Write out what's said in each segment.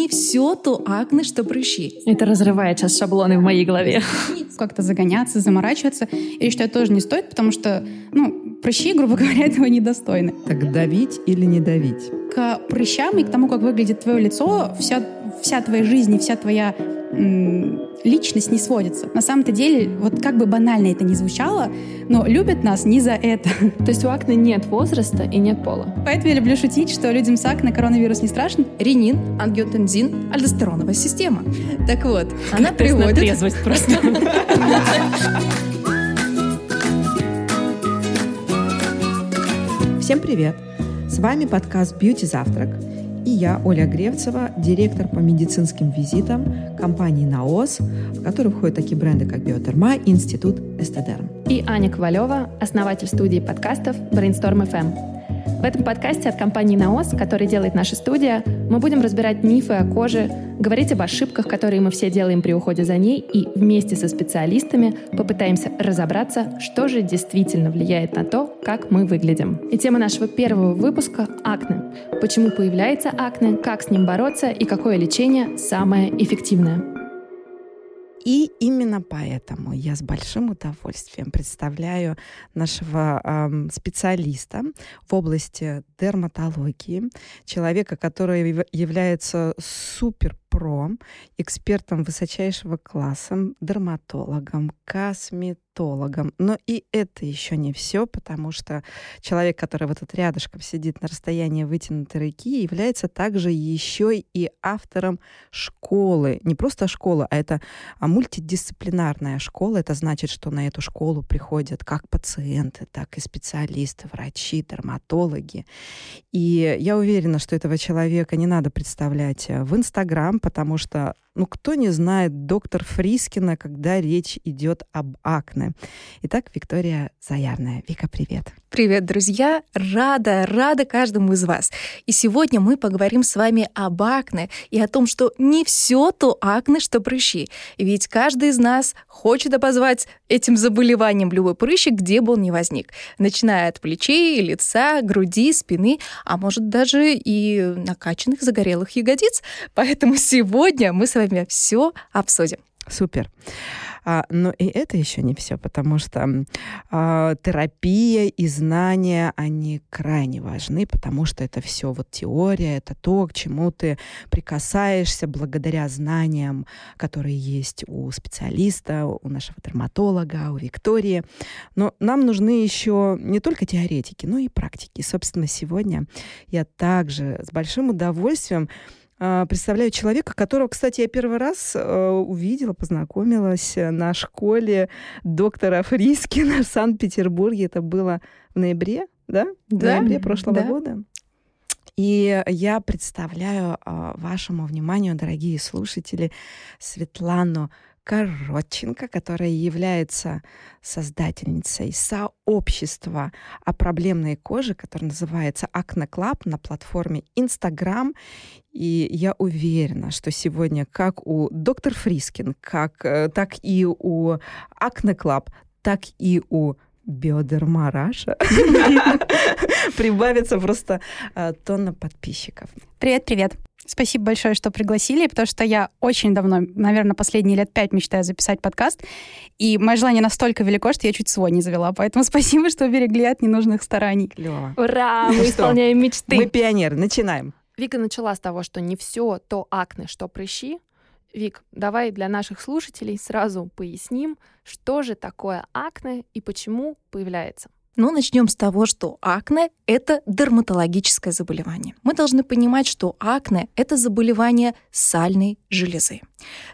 не все то акне, что прыщи. Это разрывает сейчас шаблоны в моей голове. Как-то загоняться, заморачиваться. Я считаю, тоже не стоит, потому что, ну, прыщи, грубо говоря, этого недостойны. Так давить или не давить? К прыщам и к тому, как выглядит твое лицо, вся, вся твоя жизнь и вся твоя личность не сводится. На самом-то деле, вот как бы банально это ни звучало, но любят нас не за это. То есть у акне нет возраста и нет пола. Поэтому я люблю шутить, что людям с акне коронавирус не страшен. Ренин, ангиотензин, альдостероновая система. Так вот, она приводит... трезвость просто. Всем привет! С вами подкаст «Бьюти Завтрак» И я, Оля Гревцева, директор по медицинским визитам компании «Наос», в которой входят такие бренды, как «Биотерма» и Институт «Эстедерм». И Аня Ковалева, основатель студии подкастов «Brainstorm FM». В этом подкасте от компании «Наос», который делает наша студия, мы будем разбирать мифы о коже, говорить об ошибках, которые мы все делаем при уходе за ней, и вместе со специалистами попытаемся разобраться, что же действительно влияет на то, как мы выглядим. И тема нашего первого выпуска — акне. Почему появляется акне, как с ним бороться и какое лечение самое эффективное. И именно поэтому я с большим удовольствием представляю нашего э, специалиста в области дерматологии, человека, который является супер про, экспертом высочайшего класса, дерматологом, косметологом. Но и это еще не все, потому что человек, который вот тут рядышком сидит на расстоянии вытянутой руки, является также еще и автором школы. Не просто школа, а это а мультидисциплинарная школа. Это значит, что на эту школу приходят как пациенты, так и специалисты, врачи, дерматологи. И я уверена, что этого человека не надо представлять в Инстаграм, потому что ну, кто не знает доктор Фрискина, когда речь идет об акне? Итак, Виктория Заярная. Вика, привет. Привет, друзья! Рада, рада каждому из вас. И сегодня мы поговорим с вами об акне и о том, что не все то акне, что прыщи. Ведь каждый из нас хочет обозвать этим заболеванием любой прыщик, где бы он ни возник. Начиная от плечей, лица, груди, спины, а может даже и накачанных загорелых ягодиц. Поэтому сегодня мы с вами все обсудим. Супер. А, но и это еще не все, потому что а, терапия и знания, они крайне важны, потому что это все вот теория, это то, к чему ты прикасаешься благодаря знаниям, которые есть у специалиста, у нашего дерматолога, у Виктории. Но нам нужны еще не только теоретики, но и практики. Собственно, сегодня я также с большим удовольствием представляю человека, которого, кстати, я первый раз э, увидела, познакомилась на школе доктора Фрискина в Санкт-Петербурге. Это было в ноябре, да? В да, ноябре прошлого да. года. И я представляю э, вашему вниманию, дорогие слушатели, Светлану Коротченко, которая является создательницей сообщества о проблемной коже, которое называется Acne Club на платформе Instagram. И я уверена, что сегодня как у доктор Фрискин, как, э, так и у Acne Club, так и у Bioderma Russia прибавится просто э, тонна подписчиков. Привет, привет. Спасибо большое, что пригласили, потому что я очень давно, наверное, последние лет пять мечтаю записать подкаст, и мое желание настолько велико, что я чуть свой не завела. Поэтому спасибо, что уберегли от ненужных стараний. Клево. Ура! Мы исполняем мечты. Мы пионеры. Начинаем. Вика начала с того, что не все то акне, что прыщи. Вик, давай для наших слушателей сразу поясним, что же такое акне и почему появляется. Ну, начнем с того, что акне — это дерматологическое заболевание. Мы должны понимать, что акне — это заболевание сальной железы.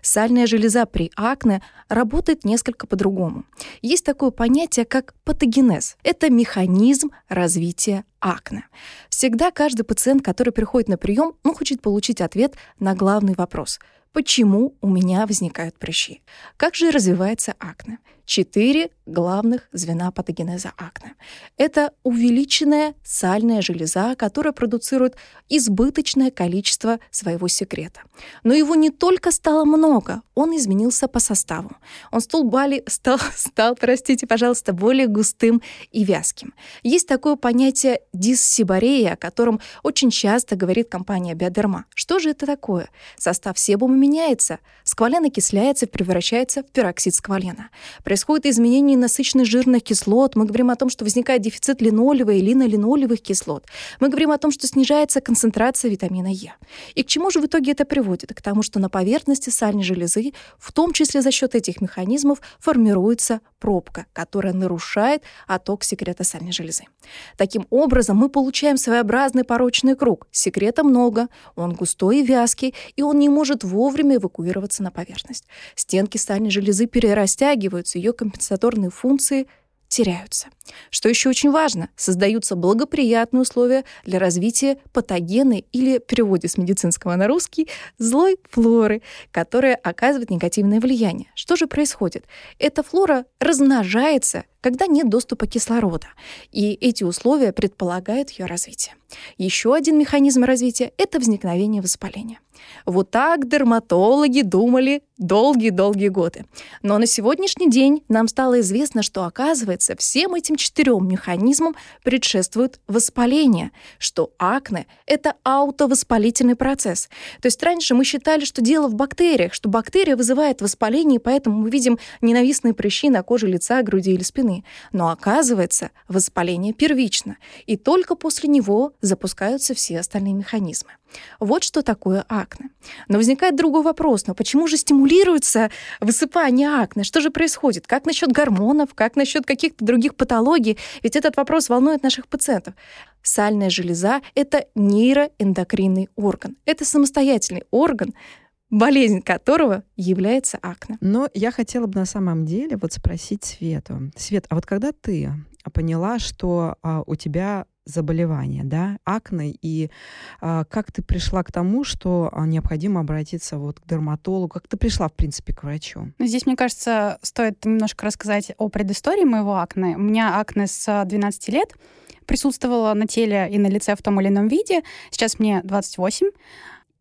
Сальная железа при акне работает несколько по-другому. Есть такое понятие, как патогенез. Это механизм развития акне. Всегда каждый пациент, который приходит на прием, он хочет получить ответ на главный вопрос — Почему у меня возникают прыщи? Как же развивается акне? Четыре главных звена патогенеза акне. Это увеличенная сальная железа, которая продуцирует избыточное количество своего секрета. Но его не только стало много, он изменился по составу. Он стал, бали, стал, стал, простите, пожалуйста, более густым и вязким. Есть такое понятие диссибарея, о котором очень часто говорит компания Биодерма. Что же это такое? Состав себума меняется. Сквален окисляется, превращается в пероксид сквалена. При происходит изменение насыщенных жирных кислот, мы говорим о том, что возникает дефицит линолевой и линолинолевых кислот, мы говорим о том, что снижается концентрация витамина Е. И к чему же в итоге это приводит? К тому, что на поверхности сальной железы, в том числе за счет этих механизмов, формируется пробка, которая нарушает отток секрета сальной железы. Таким образом, мы получаем своеобразный порочный круг. Секрета много, он густой и вязкий, и он не может вовремя эвакуироваться на поверхность. Стенки сальной железы перерастягиваются, ее компенсаторные функции теряются. Что еще очень важно, создаются благоприятные условия для развития патогенной или, в переводе с медицинского на русский, злой флоры, которая оказывает негативное влияние. Что же происходит? Эта флора размножается, когда нет доступа кислорода, и эти условия предполагают ее развитие. Еще один механизм развития — это возникновение воспаления. Вот так дерматологи думали долгие-долгие годы. Но на сегодняшний день нам стало известно, что, оказывается, всем этим четырем механизмам предшествует воспаление, что акне — это аутовоспалительный процесс. То есть раньше мы считали, что дело в бактериях, что бактерия вызывает воспаление, и поэтому мы видим ненавистные прыщи на коже лица, груди или спины. Но оказывается, воспаление первично, и только после него запускаются все остальные механизмы. Вот что такое акне. Но возникает другой вопрос. Но почему же стимулируется высыпание акне? Что же происходит? Как насчет гормонов? Как насчет каких-то других патологий? Ведь этот вопрос волнует наших пациентов. Сальная железа — это нейроэндокринный орган. Это самостоятельный орган, болезнь которого является акне. Но я хотела бы на самом деле вот спросить Свету. Свет, а вот когда ты поняла, что а, у тебя заболевание, да, акне, и а, как ты пришла к тому, что а, необходимо обратиться вот к дерматологу, как ты пришла, в принципе, к врачу? Ну, здесь, мне кажется, стоит немножко рассказать о предыстории моего акне. У меня акне с 12 лет присутствовало на теле и на лице в том или ином виде. Сейчас мне 28.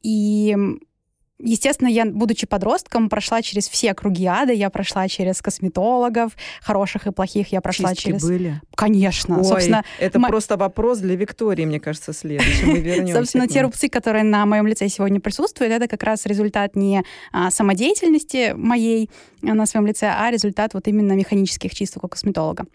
И Естественно, я, будучи подростком, прошла через все круги ада. Я прошла через косметологов, хороших и плохих. Я прошла Чистки через... были? Конечно. Ой, Собственно, это мо... просто вопрос для Виктории, мне кажется, следующий. Мы вернемся. Собственно, те рубцы, которые на моем лице сегодня присутствуют, это как раз результат не а, самодеятельности моей на своем лице, а результат вот именно механических чисток у косметолога.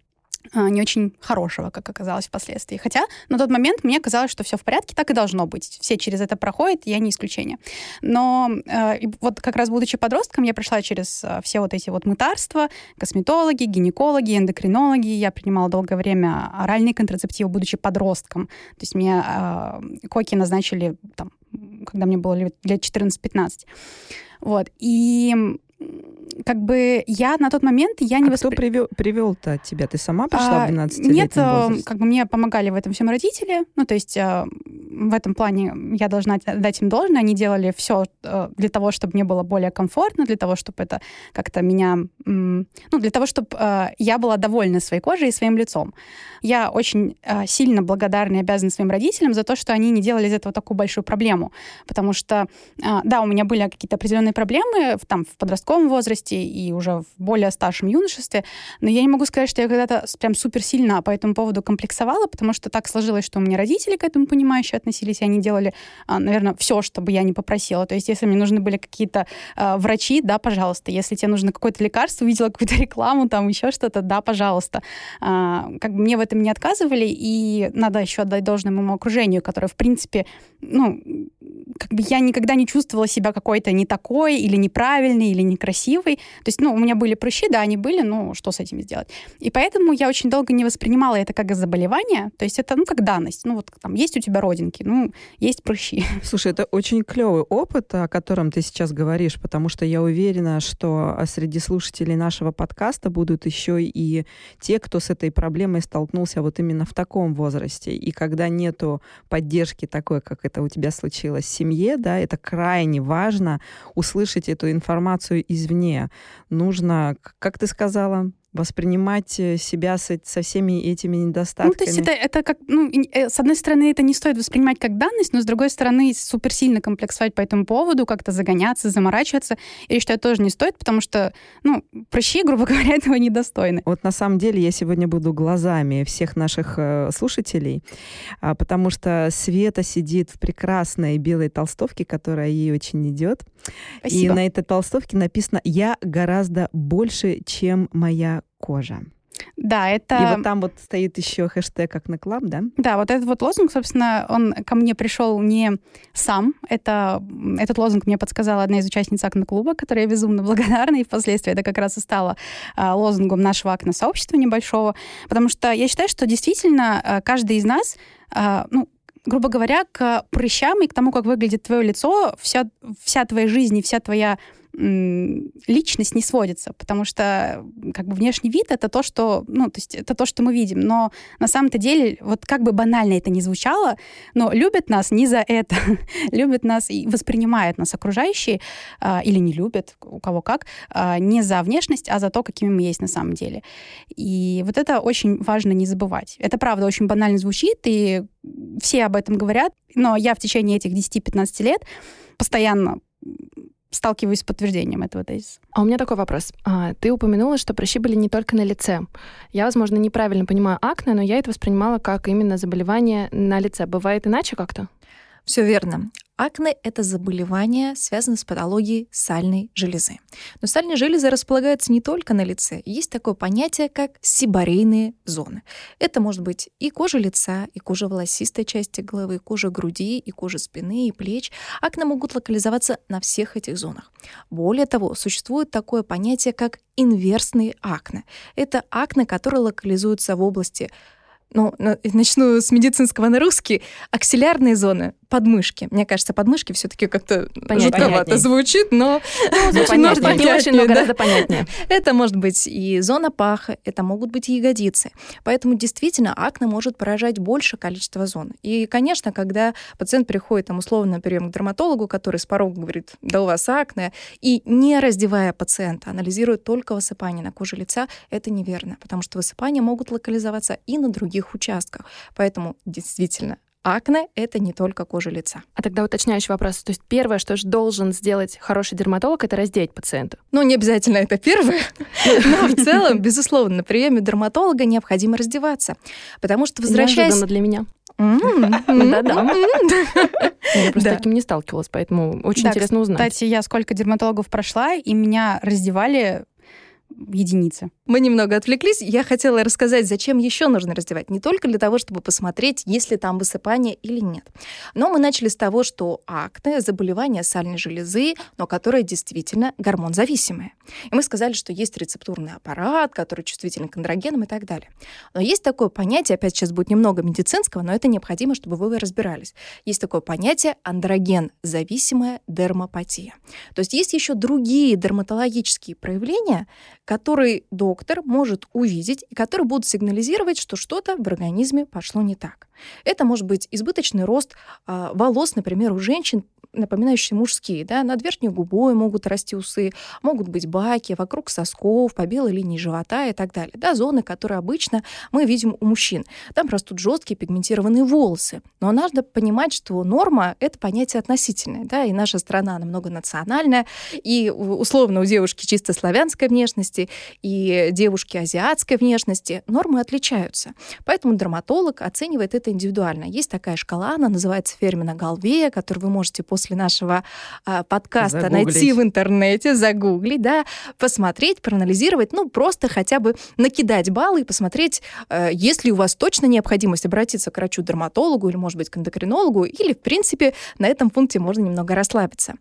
А, не очень хорошего, как оказалось впоследствии. Хотя на тот момент мне казалось, что все в порядке, так и должно быть. Все через это проходят, я не исключение. Но э, вот как раз будучи подростком, я прошла через э, все вот эти вот мытарства, косметологи, гинекологи, эндокринологи. Я принимала долгое время оральные контрацептивы, будучи подростком. То есть мне э, коки назначили там, когда мне было лет 14-15. Вот. И как бы я на тот момент я не а воспри... кто привел, привел-то тебя? Ты сама пришла а, в 12 Нет, э, возрасте? как бы мне помогали в этом всем родители. Ну, то есть э, в этом плане я должна дать им должное. Они делали все э, для того, чтобы мне было более комфортно, для того, чтобы это как-то меня... Ну, для того, чтобы я была довольна своей кожей и своим лицом. Я очень сильно благодарна и обязана своим родителям за то, что они не делали из этого такую большую проблему. Потому что, да, у меня были какие-то определенные проблемы там, в подростковом возрасте и уже в более старшем юношестве, но я не могу сказать, что я когда-то прям супер сильно по этому поводу комплексовала, потому что так сложилось, что у меня родители к этому понимающе относились, и они делали, а, наверное, все, чтобы я не попросила. То есть если мне нужны были какие-то э, врачи, да, пожалуйста. Если тебе нужно какое-то лекарство, увидела какую-то рекламу, там еще что-то, да, пожалуйста. Э, как бы мне в этом не отказывали, и надо еще отдать должное моему окружению, которое, в принципе, ну, как бы я никогда не чувствовала себя какой-то не такой или неправильный, или некрасивый. То есть, ну, у меня были прыщи, да, они были, ну, что с этим сделать? И поэтому я очень долго не воспринимала это как заболевание. То есть это, ну, как данность. Ну, вот там есть у тебя родинки, ну, есть прыщи. Слушай, это очень клевый опыт, о котором ты сейчас говоришь, потому что я уверена, что а, среди слушателей нашего подкаста будут еще и те, кто с этой проблемой столкнулся вот именно в таком возрасте. И когда нету поддержки такой, как это у тебя случилось в семье, да, это крайне важно услышать эту информацию извне. Нужно, как ты сказала, воспринимать э, себя со, со всеми этими недостатками. Ну, то есть это, это как, ну, э, с одной стороны, это не стоит воспринимать как данность, но с другой стороны, супер сильно комплексовать по этому поводу, как-то загоняться, заморачиваться. Я считаю, тоже не стоит, потому что, ну, прыщи, грубо говоря, этого недостойны. Вот на самом деле я сегодня буду глазами всех наших э, слушателей, э, потому что Света сидит в прекрасной белой толстовке, которая ей очень идет. Спасибо. И на этой толстовке написано «Я гораздо больше, чем моя кожа». Да, это... И вот там вот стоит еще хэштег как на клаб, да? Да, вот этот вот лозунг, собственно, он ко мне пришел не сам. Это, этот лозунг мне подсказала одна из участниц Акна-клуба, которой я безумно благодарна, и впоследствии это как раз и стало а, лозунгом нашего Акна-сообщества небольшого, потому что я считаю, что действительно а, каждый из нас, а, ну, грубо говоря, к прыщам и к тому, как выглядит твое лицо, вся, вся твоя жизнь и вся твоя личность не сводится, потому что как бы внешний вид это то, что, ну, то есть это то, что мы видим, но на самом-то деле, вот как бы банально это ни звучало, но любят нас не за это, любят нас и воспринимают нас окружающие, а, или не любят, у кого как, а, не за внешность, а за то, какими мы есть на самом деле. И вот это очень важно не забывать. Это правда очень банально звучит, и все об этом говорят, но я в течение этих 10-15 лет постоянно сталкиваюсь с подтверждением этого тезиса. А у меня такой вопрос. А, ты упомянула, что прыщи были не только на лице. Я, возможно, неправильно понимаю акне, но я это воспринимала как именно заболевание на лице. Бывает иначе как-то? Все верно. Акне – это заболевание, связанное с патологией сальной железы. Но сальные железы располагаются не только на лице. Есть такое понятие, как сибарейные зоны. Это может быть и кожа лица, и кожа волосистой части головы, и кожа груди, и кожа спины, и плеч. Акне могут локализоваться на всех этих зонах. Более того, существует такое понятие, как инверсные акне. Это акне, которые локализуются в области ну, начну с медицинского на русский, аксиллярные зоны, подмышки. Мне кажется, подмышки все-таки как-то жутковато звучит, но ну. Не очень, но гораздо понятнее. Это может быть и зона паха, это могут быть и ягодицы. Поэтому действительно акне может поражать больше количество зон. И, конечно, когда пациент приходит там условно на прием к дерматологу, который с порога говорит, да у вас акне, и не раздевая пациента, анализирует только высыпание на коже лица, это неверно, потому что высыпания могут локализоваться и на других участках. Поэтому действительно Акне — это не только кожа лица. А тогда уточняющий вопрос. То есть первое, что же должен сделать хороший дерматолог, это раздеть пациента? Ну, не обязательно это первое, но в целом, безусловно, на приеме дерматолога необходимо раздеваться. Потому что, возвращаясь... для меня. Да-да. Я просто таким не сталкивалась, поэтому очень интересно узнать. Кстати, я сколько дерматологов прошла, и меня раздевали единицы. Мы немного отвлеклись. Я хотела рассказать, зачем еще нужно раздевать. Не только для того, чтобы посмотреть, есть ли там высыпание или нет. Но мы начали с того, что акне — заболевание сальной железы, но которое действительно гормон-зависимое. И мы сказали, что есть рецептурный аппарат, который чувствителен к андрогенам и так далее. Но есть такое понятие, опять сейчас будет немного медицинского, но это необходимо, чтобы вы разбирались. Есть такое понятие андроген-зависимая дермопатия. То есть есть еще другие дерматологические проявления, который доктор может увидеть и которые будут сигнализировать, что что-то в организме пошло не так. Это может быть избыточный рост э, волос, например, у женщин напоминающие мужские, да, над верхней губой могут расти усы, могут быть баки, вокруг сосков, по белой линии живота и так далее, да, зоны, которые обычно мы видим у мужчин. Там растут жесткие пигментированные волосы. Но надо понимать, что норма — это понятие относительное, да, и наша страна, она многонациональная, и условно у девушки чисто славянской внешности, и девушки азиатской внешности нормы отличаются. Поэтому дерматолог оценивает это индивидуально. Есть такая шкала, она называется Фермина Галвея, которую вы можете после после нашего э, подкаста загуглить. найти в интернете, загуглить, да, посмотреть, проанализировать, ну, просто хотя бы накидать баллы и посмотреть, э, есть ли у вас точно необходимость обратиться к врачу-дерматологу или, может быть, к эндокринологу, или, в принципе, на этом пункте можно немного расслабиться.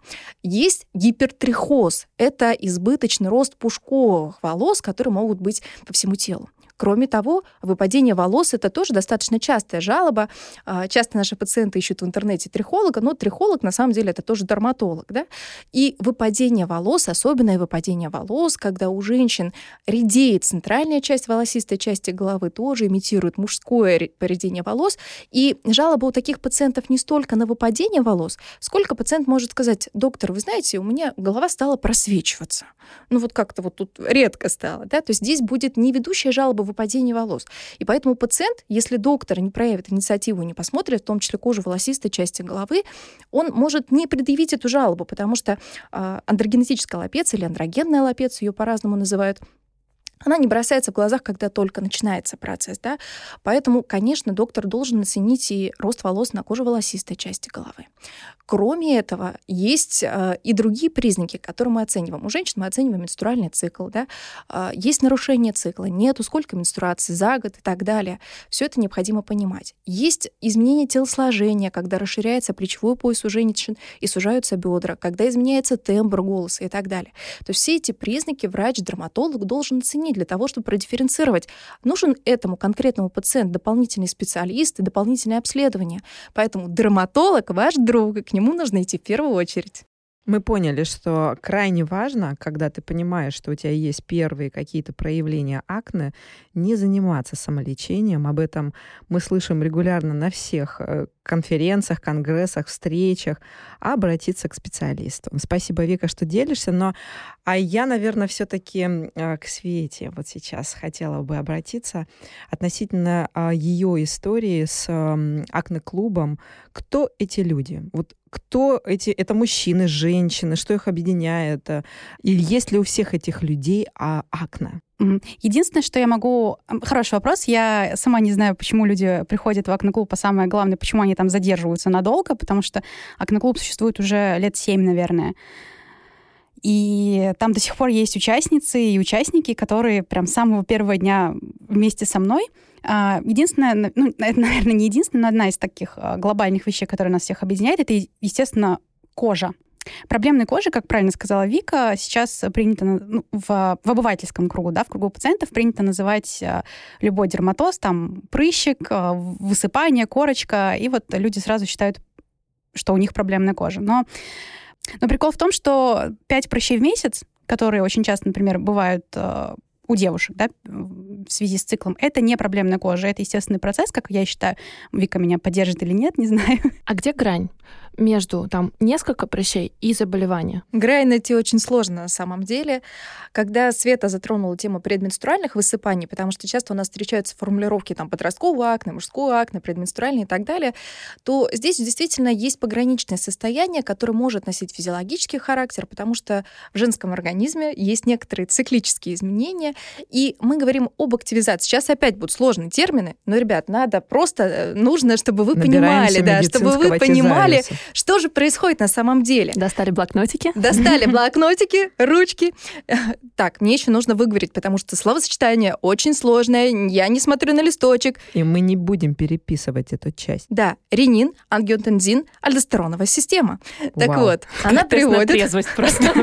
Есть гипертрихоз. Это избыточный рост пушковых волос, которые могут быть по всему телу. Кроме того, выпадение волос — это тоже достаточно частая жалоба. А, часто наши пациенты ищут в интернете трихолога, но трихолог на самом деле это тоже дерматолог. Да? И выпадение волос, особенное выпадение волос, когда у женщин редеет центральная часть волосистой части головы, тоже имитирует мужское поредение волос. И жалоба у таких пациентов не столько на выпадение волос, сколько пациент может сказать, доктор, вы знаете, у меня голова стала просвечиваться. Ну вот как-то вот тут редко стало. Да? То есть здесь будет не ведущая жалоба выпадения волос. И поэтому пациент, если доктор не проявит инициативу, не посмотрит, в том числе кожу волосистой части головы, он может не предъявить эту жалобу, потому что э, андрогенетическая лапеция или андрогенная лапеция, ее по-разному называют, она не бросается в глазах, когда только начинается процесс, да, поэтому, конечно, доктор должен оценить и рост волос на коже волосистой части головы. Кроме этого, есть э, и другие признаки, которые мы оцениваем. У женщин мы оцениваем менструальный цикл, да, э, есть нарушение цикла, нету, сколько менструаций за год и так далее. Все это необходимо понимать. Есть изменение телосложения, когда расширяется плечевой пояс у женщин и сужаются бедра, когда изменяется тембр голоса и так далее. То есть все эти признаки врач-дерматолог должен оценить для того, чтобы продифференцировать, нужен этому конкретному пациенту дополнительный специалист и дополнительное обследование. Поэтому дерматолог ваш друг, и к нему нужно идти в первую очередь. Мы поняли, что крайне важно, когда ты понимаешь, что у тебя есть первые какие-то проявления акне, не заниматься самолечением. Об этом мы слышим регулярно на всех э, конференциях, конгрессах, встречах, а обратиться к специалисту. Спасибо, Вика, что делишься. Но а я, наверное, все-таки э, к Свете вот сейчас хотела бы обратиться относительно а, ее истории с акне-клубом. Кто эти люди? Вот кто эти, это мужчины, женщины, что их объединяет, и есть ли у всех этих людей а, акне? Единственное, что я могу... Хороший вопрос. Я сама не знаю, почему люди приходят в акне-клуб, а самое главное, почему они там задерживаются надолго, потому что акне-клуб существует уже лет семь, наверное. И там до сих пор есть участницы и участники, которые прям с самого первого дня вместе со мной. А, единственное, ну, это, наверное, не единственная, но одна из таких а, глобальных вещей, которые нас всех объединяет, это, естественно, кожа. Проблемной кожи, как правильно сказала Вика, сейчас принято ну, в, в обывательском кругу, да, в кругу пациентов принято называть а, любой дерматоз, там, прыщик, высыпание, корочка, и вот люди сразу считают, что у них проблемная кожа. Но но прикол в том, что 5 прыщей в месяц, которые очень часто, например, бывают у девушек, да, в связи с циклом, это не проблемная кожа, это естественный процесс, как я считаю. Вика меня поддержит или нет, не знаю. А где грань? Между там несколько прыщей и заболевания? Грань найти очень сложно на самом деле. Когда Света затронула тему предменструальных высыпаний, потому что часто у нас встречаются формулировки там подросткового акне, мужского акне, предменструальный и так далее, то здесь действительно есть пограничное состояние, которое может носить физиологический характер, потому что в женском организме есть некоторые циклические изменения, и мы говорим об активизации. Сейчас опять будут сложные термины, но, ребят, надо просто, э, нужно, чтобы вы понимали, да, чтобы вы понимали, что же происходит на самом деле? Достали блокнотики? Достали блокнотики, ручки. Так, мне еще нужно выговорить, потому что словосочетание очень сложное, я не смотрю на листочек. И мы не будем переписывать эту часть. Да, ренин, ангиотензин, альдостероновая система. Так вот, она приводит... просто.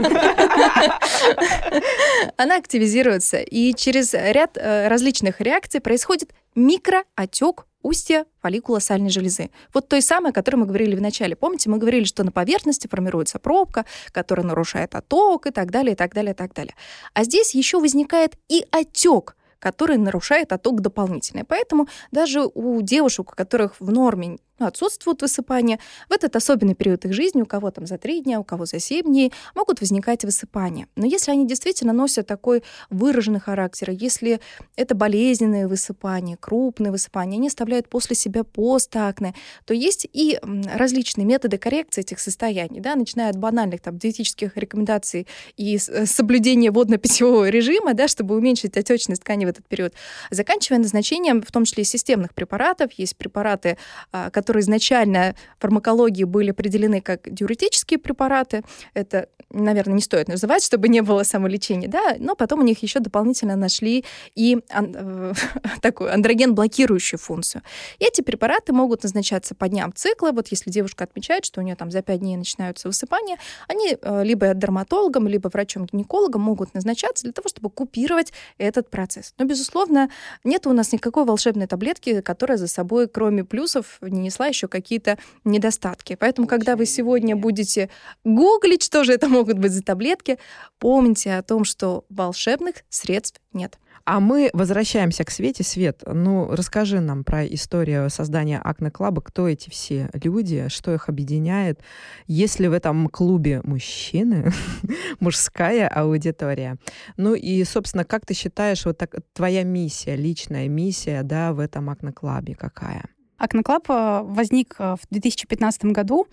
Она активизируется, и через ряд э, различных реакций происходит микроотек устья фолликула сальной железы. Вот той самой, о которой мы говорили в начале. Помните, мы говорили, что на поверхности формируется пробка, которая нарушает отток и так далее, и так далее, и так далее. А здесь еще возникает и отек, который нарушает отток дополнительно. Поэтому даже у девушек, у которых в норме ну, отсутствуют высыпания. В этот особенный период их жизни, у кого там за три дня, у кого за семь дней, могут возникать высыпания. Но если они действительно носят такой выраженный характер, если это болезненные высыпания, крупные высыпания, они оставляют после себя постакне, то есть и различные методы коррекции этих состояний, да, начиная от банальных там, диетических рекомендаций и э, соблюдения водно-питьевого режима, да, чтобы уменьшить отечность ткани в этот период, заканчивая назначением, в том числе и системных препаратов. Есть препараты, которые которые изначально в фармакологии были определены как диуретические препараты. Это, наверное, не стоит называть, чтобы не было самолечения, да, но потом у них еще дополнительно нашли и ан- такую андроген-блокирующую функцию. И эти препараты могут назначаться по дням цикла. Вот если девушка отмечает, что у нее там за 5 дней начинаются высыпания, они э, либо дерматологом, либо врачом-гинекологом могут назначаться для того, чтобы купировать этот процесс. Но, безусловно, нет у нас никакой волшебной таблетки, которая за собой, кроме плюсов, не несла еще какие-то недостатки. Поэтому, когда вы сегодня будете гуглить, что же это могут быть за таблетки, помните о том, что волшебных средств нет. А мы возвращаемся к Свете. Свет, ну расскажи нам про историю создания Акне Клаба. Кто эти все люди, что их объединяет? Есть ли в этом клубе мужчины, мужская аудитория? Ну и, собственно, как ты считаешь, вот так, твоя миссия, личная миссия, да, в этом Акне Клабе какая? Acne Club э, возник э, в 2015 году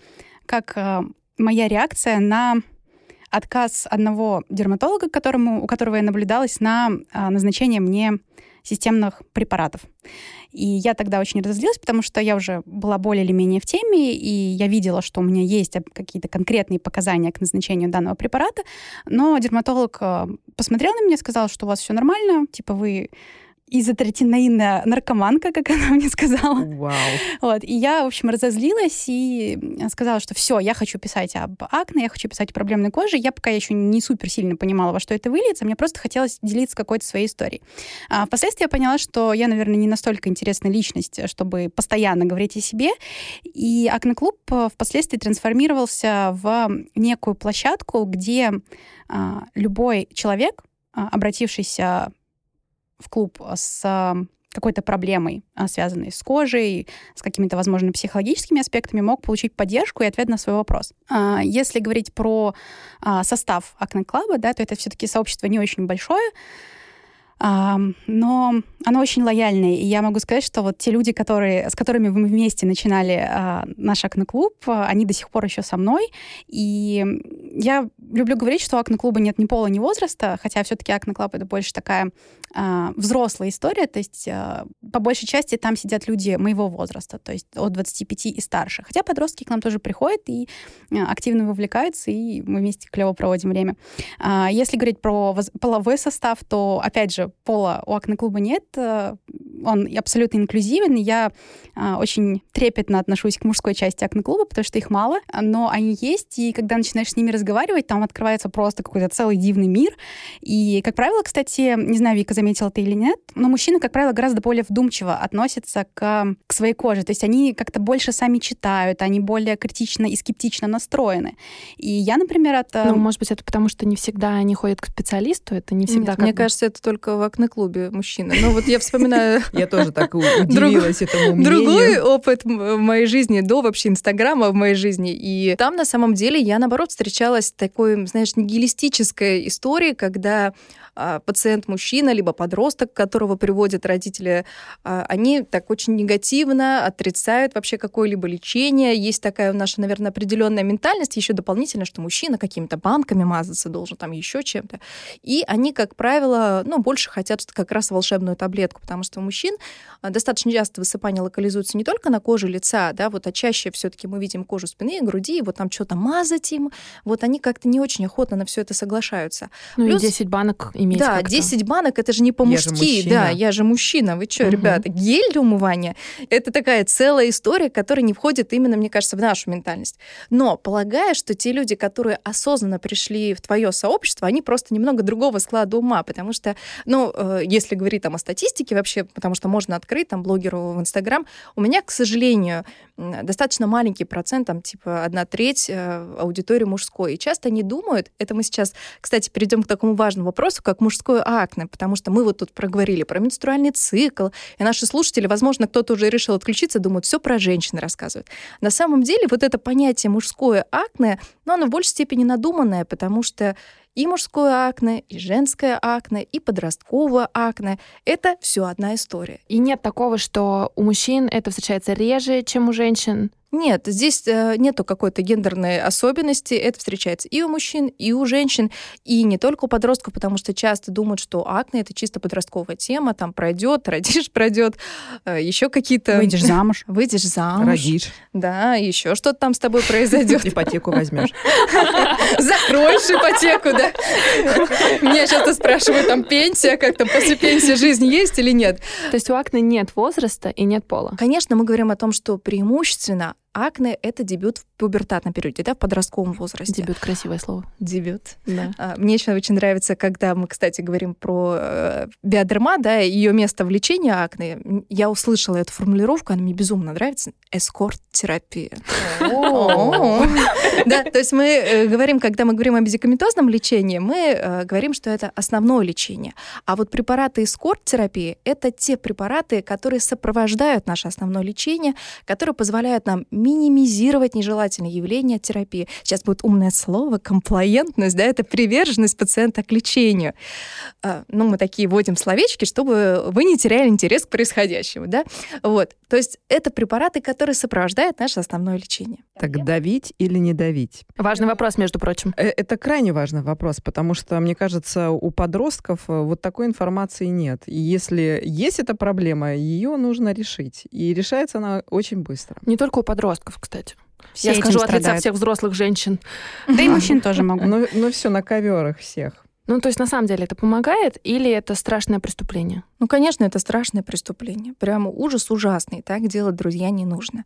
как э, моя реакция на отказ одного дерматолога, которому, у которого я наблюдалась на назначение мне системных препаратов. И я тогда очень разозлилась, потому что я уже была более или менее в теме, и я видела, что у меня есть какие-то конкретные показания к назначению данного препарата, но дерматолог посмотрел на меня, сказал, что у вас все нормально, типа вы изотретинаинная наркоманка, как она мне сказала. Вау. Вот. И я, в общем, разозлилась и сказала, что все, я хочу писать об акне, я хочу писать о проблемной коже. Я пока еще не супер сильно понимала, во что это выльется, мне просто хотелось делиться какой-то своей историей. А впоследствии я поняла, что я, наверное, не настолько интересная личность, чтобы постоянно говорить о себе. И акне-клуб э, впоследствии трансформировался в некую площадку, где а, любой человек, а, обратившийся в клуб с какой-то проблемой, а, связанной с кожей, с какими-то, возможно, психологическими аспектами, мог получить поддержку и ответ на свой вопрос. А, если говорить про а, состав Акне Клаба, да, то это все-таки сообщество не очень большое, но оно очень лояльное. И я могу сказать, что вот те люди, которые, с которыми мы вместе начинали а, наш акне-клуб, они до сих пор еще со мной. И я люблю говорить, что у акне-клуба нет ни пола, ни возраста, хотя все-таки акне-клуб — это больше такая а, взрослая история, то есть а, по большей части там сидят люди моего возраста, то есть от 25 и старше. Хотя подростки к нам тоже приходят и а, активно вовлекаются, и мы вместе клево проводим время. А, если говорить про половой состав, то, опять же, пола у акне-клуба нет, э, он абсолютно инклюзивен. Я а, очень трепетно отношусь к мужской части акне-клуба, потому что их мало, но они есть, и когда начинаешь с ними разговаривать, там открывается просто какой-то целый дивный мир. И, как правило, кстати, не знаю, Вика заметила это или нет, но мужчины, как правило, гораздо более вдумчиво относятся к, к своей коже. То есть они как-то больше сами читают, они более критично и скептично настроены. И я, например, это... Ну, может быть, это потому, что не всегда они ходят к специалисту, это не всегда... Нет, мне бы... кажется, это только в акне-клубе мужчины. Ну вот я вспоминаю я тоже так удивилась этому мнению. Другой опыт в моей жизни, до вообще Инстаграма в моей жизни. И там, на самом деле, я, наоборот, встречалась такой, знаешь, нигилистической историей, когда а, пациент мужчина, либо подросток, которого приводят родители, а, они так очень негативно отрицают вообще какое-либо лечение. Есть такая наша, наверное, определенная ментальность, еще дополнительно, что мужчина какими-то банками мазаться должен, там еще чем-то. И они, как правило, ну, больше хотят как раз волшебную таблетку, потому что у мужчин а, достаточно часто высыпание локализуется не только на коже лица, да, вот, а чаще все-таки мы видим кожу спины и груди, и вот там что-то мазать им, вот они как-то не очень охотно на все это соглашаются. Ну Плюс... и 10 банок иметь Да, как-то. 10 банок, это же не по-мужски. Да, я же мужчина. Вы что, угу. ребята? Гель для умывания — это такая целая история, которая не входит именно, мне кажется, в нашу ментальность. Но полагаю, что те люди, которые осознанно пришли в твое сообщество, они просто немного другого склада ума, потому что, ну, э, если говорить там о статистике вообще, потому что можно открыть там блогеру в Инстаграм, у меня, к сожалению, достаточно маленький процент, там типа одна треть э, аудитории мужской. И часто они думают, это мы сейчас, кстати, перейдем к такому важному вопросу, как мужское акне, потому что мы вот тут проговорили про менструальный цикл, и наши слушатели, возможно, кто-то уже решил отключиться, думают, все про женщин рассказывают. На самом деле вот это понятие мужское акне, ну, оно в большей степени надуманное, потому что и мужское акне, и женское акне, и подростковое акне — это все одна история. И нет такого, что у мужчин это встречается реже, чем у женщин? Нет, здесь э, нету какой-то гендерной особенности. Это встречается и у мужчин, и у женщин, и не только у подростков, потому что часто думают, что акне это чисто подростковая тема, там пройдет, родишь, пройдет, э, еще какие-то. Выйдешь замуж. Выйдешь замуж. Родишь. Да, еще что-то там с тобой произойдет. Ипотеку возьмешь. Закроешь ипотеку, да? Меня часто спрашивают, там пенсия, как там после пенсии жизнь есть или нет? То есть у акне нет возраста и нет пола. Конечно, мы говорим о том, что преимущественно акне — это дебют в пубертатном периоде, да, в подростковом возрасте. Дебют красивое слово. Дебют. Да. А, Мне еще очень нравится, когда мы, кстати, говорим про э, биодерма, да, ее место в лечении акне. Я услышала эту формулировку, она мне безумно нравится. Эскорт-терапия. О. Да, то есть мы э, говорим, когда мы говорим о медикаментозном лечении, мы э, говорим, что это основное лечение. А вот препараты эскорт-терапии — это те препараты, которые сопровождают наше основное лечение, которые позволяют нам минимизировать нежелательные явления терапии. Сейчас будет умное слово, комплаентность, да, это приверженность пациента к лечению. А, Ну, мы такие вводим словечки, чтобы вы не теряли интерес к происходящему, да. Вот. То есть это препараты, которые сопровождают наше основное лечение. Так давить или не давить? Важный вопрос, между прочим. Э, Это крайне важный вопрос, потому что, мне кажется, у подростков э, вот такой информации нет. И если есть эта проблема, ее нужно решить. И решается она очень быстро. Не только у подростков, кстати. Все Я скажу от лица всех взрослых женщин. Да и мужчин тоже могут. Ну, ну все, на коверах всех. Ну, то есть на самом деле это помогает или это страшное преступление? Ну, конечно, это страшное преступление. Прямо ужас ужасный. Так делать, друзья, не нужно.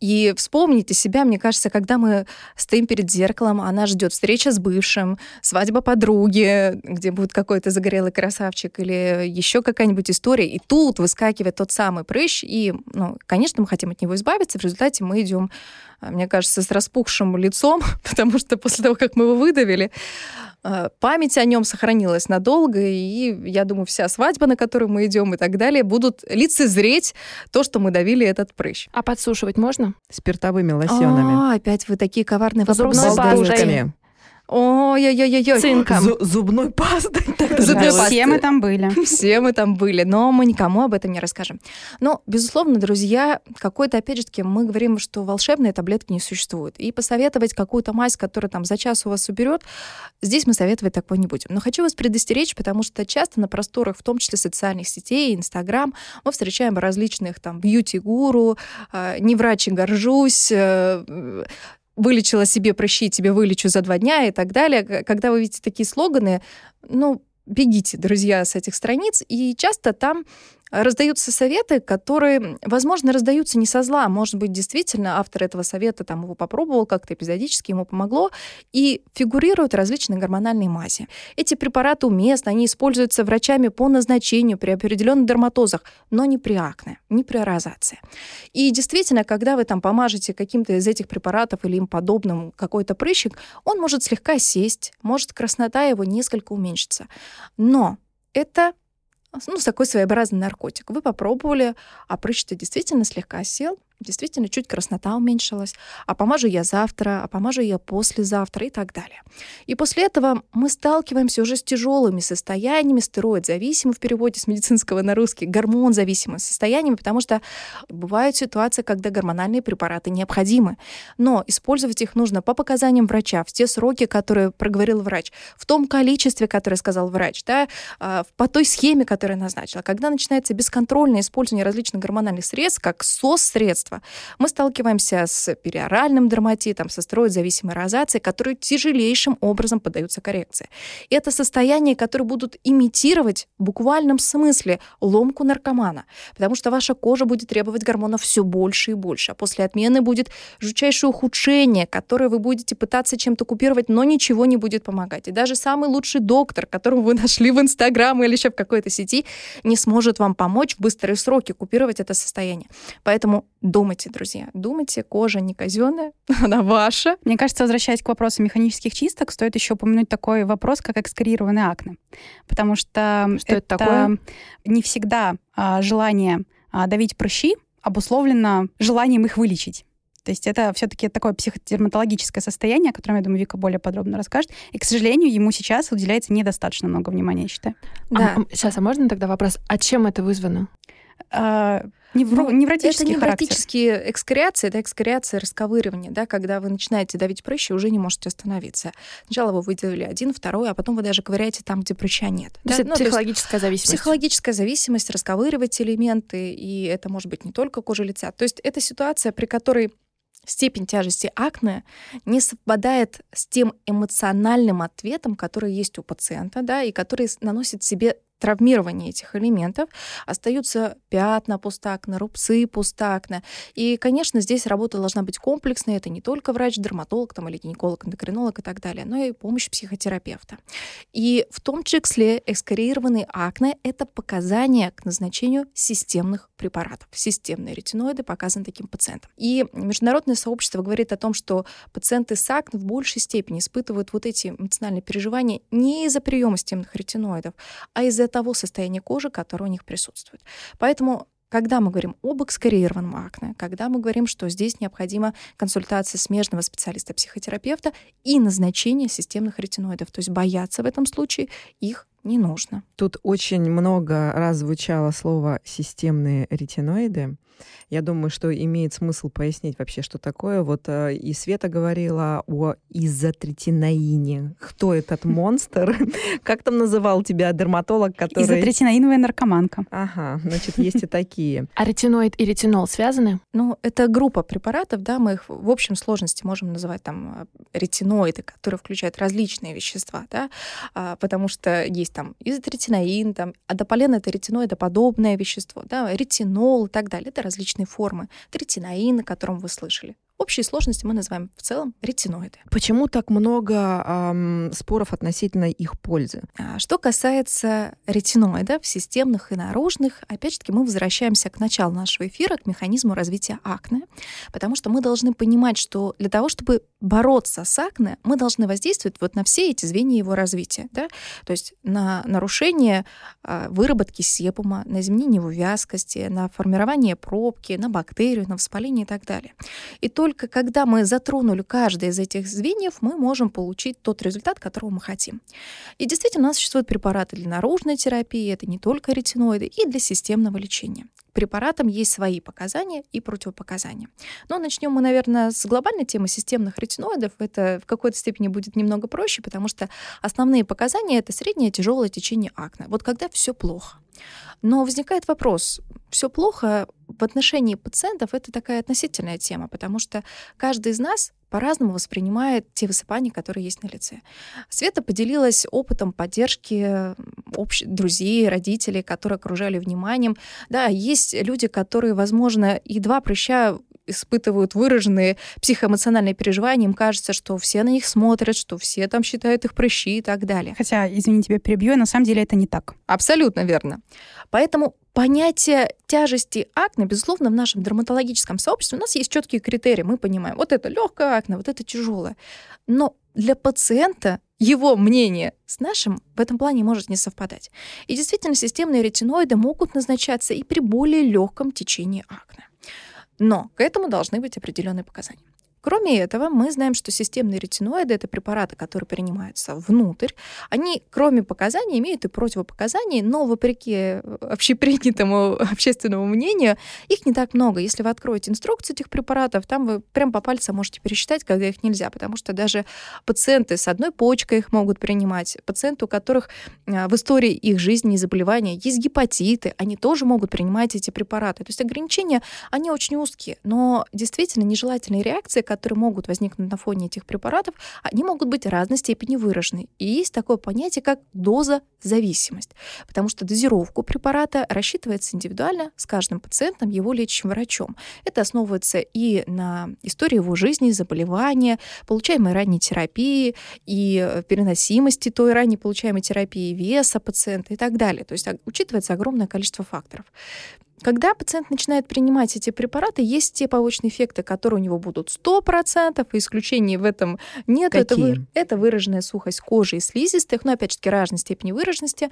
И вспомните себя, мне кажется, когда мы стоим перед зеркалом, а нас ждет встреча с бывшим, свадьба подруги, где будет какой-то загорелый красавчик или еще какая-нибудь история, и тут выскакивает тот самый прыщ, и, ну, конечно, мы хотим от него избавиться, в результате мы идем, а, мне кажется, с распухшим лицом, потому что после того, как мы его выдавили, а, память о нем сохранилась надолго, и я думаю, вся свадьба, на которую мы идем и так далее, будут лицезреть то, что мы давили этот прыщ. А подсушивать можно? Спиртовыми лосьонами. А, опять вы такие коварные вопросы задаете. Ой-ой-ой-ой. Цинком. Зу- Зубной пастой. Зубной пастой. Все мы там были. Все мы там были, но мы никому об этом не расскажем. Но, безусловно, друзья, какой-то, опять же таки, мы говорим, что волшебные таблетки не существует. И посоветовать какую-то мазь, которая там за час у вас уберет, здесь мы советовать такой не будем. Но хочу вас предостеречь, потому что часто на просторах, в том числе социальных сетей, Инстаграм, мы встречаем различных там бьюти-гуру, э, не врач и горжусь, э, вылечила себе прыщи, тебе вылечу за два дня и так далее. Когда вы видите такие слоганы, ну, бегите, друзья, с этих страниц, и часто там раздаются советы, которые, возможно, раздаются не со зла. Может быть, действительно, автор этого совета там его попробовал как-то эпизодически, ему помогло, и фигурируют различные гормональные мази. Эти препараты уместны, они используются врачами по назначению при определенных дерматозах, но не при акне, не при розации. И действительно, когда вы там помажете каким-то из этих препаратов или им подобным какой-то прыщик, он может слегка сесть, может краснота его несколько уменьшиться. Но это ну, такой своеобразный наркотик. Вы попробовали, а прыщ-то действительно слегка сел, действительно чуть краснота уменьшилась, а помажу я завтра, а помажу я послезавтра и так далее. И после этого мы сталкиваемся уже с тяжелыми состояниями, стероид-зависимым в переводе с медицинского на русский, гормон-зависимым состояниями, потому что бывают ситуации, когда гормональные препараты необходимы, но использовать их нужно по показаниям врача, в те сроки, которые проговорил врач, в том количестве, которое сказал врач, да, а, по той схеме, которую назначила. Когда начинается бесконтрольное использование различных гормональных средств, как СОС-средства, мы сталкиваемся с периоральным дерматитом, со стероид-зависимой розацией, которые тяжелейшим образом поддаются коррекции. И это состояние, которые будут имитировать в буквальном смысле ломку наркомана, потому что ваша кожа будет требовать гормонов все больше и больше, а после отмены будет жутчайшее ухудшение, которое вы будете пытаться чем-то купировать, но ничего не будет помогать. И даже самый лучший доктор, которого вы нашли в Инстаграм или еще в какой-то сети, не сможет вам помочь в быстрые сроки купировать это состояние. Поэтому думайте, друзья, думайте, кожа не казенная, она ваша. Мне кажется, возвращаясь к вопросу механических чисток, стоит еще упомянуть такой вопрос, как экскорированное акне. Потому что, Что это такое? не всегда а, желание а, давить прыщи обусловлено желанием их вылечить. То есть это все-таки такое психодерматологическое состояние, о котором, я думаю, Вика более подробно расскажет. И, к сожалению, ему сейчас уделяется недостаточно много внимания, я считаю. Да. сейчас, а можно тогда вопрос? А чем это вызвано? Невро... Ну, невротический это характер. невротические экскреации, это экскреация, расковыривание, да, когда вы начинаете давить прыщи, уже не можете остановиться. Сначала вы выделили один, второй, а потом вы даже ковыряете там, где прыща нет. То да? есть это Ну, то есть психологическая зависимость. Психологическая зависимость, расковыривать элементы, и это может быть не только кожа лица. То есть это ситуация, при которой степень тяжести акне не совпадает с тем эмоциональным ответом, который есть у пациента, да, и который наносит себе травмирование этих элементов, остаются пятна пустакна, рубцы пустакна. И, конечно, здесь работа должна быть комплексной. Это не только врач, дерматолог там, или гинеколог, эндокринолог и так далее, но и помощь психотерапевта. И в том числе экскорированный акне — это показания к назначению системных препаратов. Системные ретиноиды показаны таким пациентам. И международное сообщество говорит о том, что пациенты с акне в большей степени испытывают вот эти эмоциональные переживания не из-за приема системных ретиноидов, а из-за того состояния кожи, которое у них присутствует. Поэтому когда мы говорим об экскорированном акне, когда мы говорим, что здесь необходима консультация смежного специалиста-психотерапевта и назначение системных ретиноидов, то есть бояться в этом случае их не нужно. Тут очень много раз звучало слово «системные ретиноиды». Я думаю, что имеет смысл пояснить вообще, что такое. Вот э, и Света говорила о изотретинаине. Кто этот монстр? Как там называл тебя дерматолог, который... Изотретинаиновая наркоманка. Ага, значит, есть и такие. А ретиноид и ретинол связаны? Ну, это группа препаратов, да, мы их в общем сложности можем называть там э, ретиноиды, которые включают различные вещества, да, а, потому что есть там изотретинаин, там адополен — это ретиноидоподобное вещество, да, ретинол и так далее. Это различные формы. Третинаин, о котором вы слышали. В общей сложности мы называем в целом ретиноиды. Почему так много ам, споров относительно их пользы? А Что касается ретиноидов, системных и наружных, опять же таки мы возвращаемся к началу нашего эфира, к механизму развития акне, потому что мы должны понимать, что для того, чтобы бороться с акне, мы должны воздействовать вот на все эти звенья его развития, да? то есть на нарушение а, выработки себума, на изменение его вязкости, на формирование пробки, на бактерию, на воспаление и так далее. И только когда мы затронули каждое из этих звеньев, мы можем получить тот результат, которого мы хотим. И действительно, у нас существуют препараты для наружной терапии, это не только ретиноиды, и для системного лечения. Препаратам есть свои показания и противопоказания. Но начнем мы, наверное, с глобальной темы системных ретиноидов. Это в какой-то степени будет немного проще, потому что основные показания — это среднее тяжелое течение акне. Вот когда все плохо. Но возникает вопрос, все плохо в отношении пациентов это такая относительная тема, потому что каждый из нас по-разному воспринимает те высыпания, которые есть на лице. Света поделилась опытом поддержки общ... друзей, родителей, которые окружали вниманием. Да, есть люди, которые, возможно, и два прыща испытывают выраженные психоэмоциональные переживания, им кажется, что все на них смотрят, что все там считают их прыщи и так далее. Хотя, извини, тебя перебью, на самом деле это не так. Абсолютно верно. Поэтому понятие тяжести акне, безусловно, в нашем дерматологическом сообществе у нас есть четкие критерии. Мы понимаем, вот это легкое акне, вот это тяжелое. Но для пациента его мнение с нашим в этом плане может не совпадать. И действительно, системные ретиноиды могут назначаться и при более легком течении акне. Но к этому должны быть определенные показания. Кроме этого, мы знаем, что системные ретиноиды — это препараты, которые принимаются внутрь. Они, кроме показаний, имеют и противопоказания, но, вопреки общепринятому общественному мнению, их не так много. Если вы откроете инструкцию этих препаратов, там вы прям по пальцам можете пересчитать, когда их нельзя, потому что даже пациенты с одной почкой их могут принимать, пациенты, у которых а, в истории их жизни и заболевания есть гепатиты, они тоже могут принимать эти препараты. То есть ограничения, они очень узкие, но действительно нежелательные реакции, которые могут возникнуть на фоне этих препаратов, они могут быть разной степени выражены. И есть такое понятие, как доза-зависимость, потому что дозировку препарата рассчитывается индивидуально с каждым пациентом, его лечащим врачом. Это основывается и на истории его жизни, заболевания, получаемой ранней терапии, и переносимости той ранней получаемой терапии, веса пациента и так далее. То есть учитывается огромное количество факторов. Когда пациент начинает принимать эти препараты, есть те побочные эффекты, которые у него будут 100%, и исключений в этом нет. Это, вы, это выраженная сухость кожи и слизистых, но опять же разной степени выраженности.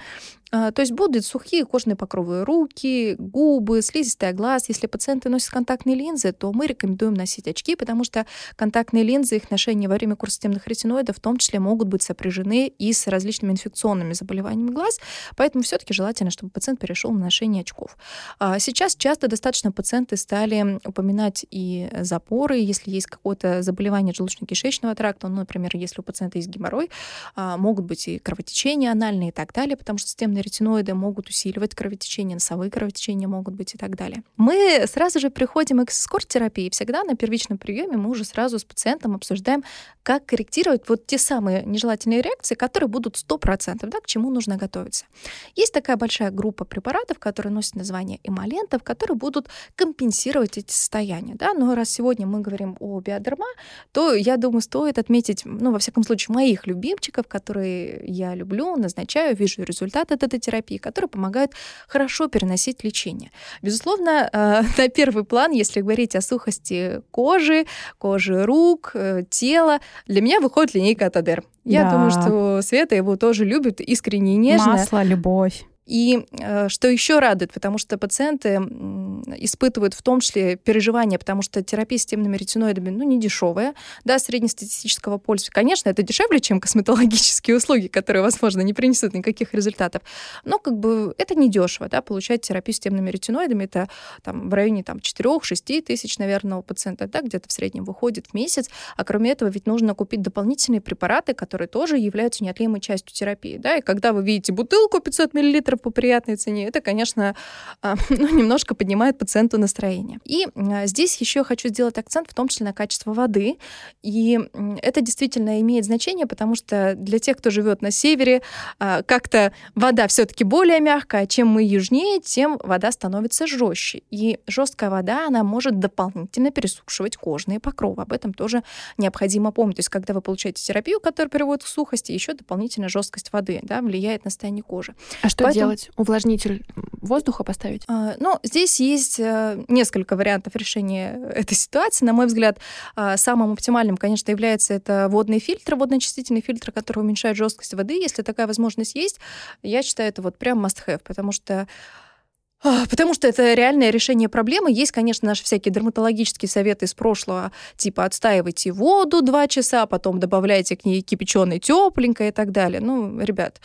А, то есть будут сухие кожные покровы руки, губы, слизистая глаз. Если пациенты носят контактные линзы, то мы рекомендуем носить очки, потому что контактные линзы, их ношение во время курса системных ретиноидов в том числе могут быть сопряжены и с различными инфекционными заболеваниями глаз, поэтому все таки желательно, чтобы пациент перешел на ношение очков. Сейчас часто достаточно пациенты стали упоминать и запоры, если есть какое-то заболевание желудочно-кишечного тракта, ну, например, если у пациента есть геморрой, а, могут быть и кровотечения анальные и так далее, потому что системные ретиноиды могут усиливать кровотечение, носовые кровотечения могут быть и так далее. Мы сразу же приходим к эскорт-терапии. Всегда на первичном приеме мы уже сразу с пациентом обсуждаем, как корректировать вот те самые нежелательные реакции, которые будут 100%, да, к чему нужно готовиться. Есть такая большая группа препаратов, которые носят название эмолентов, которые будут компенсировать эти состояния. Да? Но раз сегодня мы говорим о биодерма, то, я думаю, стоит отметить, ну, во всяком случае, моих любимчиков, которые я люблю, назначаю, вижу результат от этой терапии, которые помогают хорошо переносить лечение. Безусловно, э, на первый план, если говорить о сухости кожи, кожи рук, э, тела, для меня выходит линейка Атадер. Я да. думаю, что Света его тоже любит искренне и нежно. Масло, любовь. И э, что еще радует, потому что пациенты испытывают в том числе переживания, потому что терапия системными ретиноидами, ну, не дешевая, да, среднестатистического пользователя. Конечно, это дешевле, чем косметологические услуги, которые, возможно, не принесут никаких результатов. Но как бы это не дешево, да, получать терапию системными ретиноидами, это там в районе там 4-6 тысяч, наверное, у пациента, да, где-то в среднем выходит в месяц. А кроме этого ведь нужно купить дополнительные препараты, которые тоже являются неотъемлемой частью терапии, да, и когда вы видите бутылку 500 мл по приятной цене, это, конечно, а, ну, немножко поднимает пациенту настроение. И а, здесь еще хочу сделать акцент в том числе на качество воды. И это действительно имеет значение, потому что для тех, кто живет на севере, а, как-то вода все-таки более мягкая, чем мы южнее, тем вода становится жестче. И жесткая вода, она может дополнительно пересушивать кожные покровы. Об этом тоже необходимо помнить. То есть, когда вы получаете терапию, которая приводит к сухости, еще дополнительная жесткость воды да, влияет на состояние кожи. А что Поэтому... делать? делать? Увлажнитель воздуха поставить? А, ну, здесь есть э, несколько вариантов решения этой ситуации. На мой взгляд, а, самым оптимальным, конечно, является это водный фильтр, водно-очистительный фильтр, который уменьшает жесткость воды. Если такая возможность есть, я считаю, это вот прям must-have, потому что а, Потому что это реальное решение проблемы. Есть, конечно, наши всякие дерматологические советы из прошлого, типа отстаивайте воду два часа, потом добавляйте к ней кипяченой тепленькое и так далее. Ну, ребят,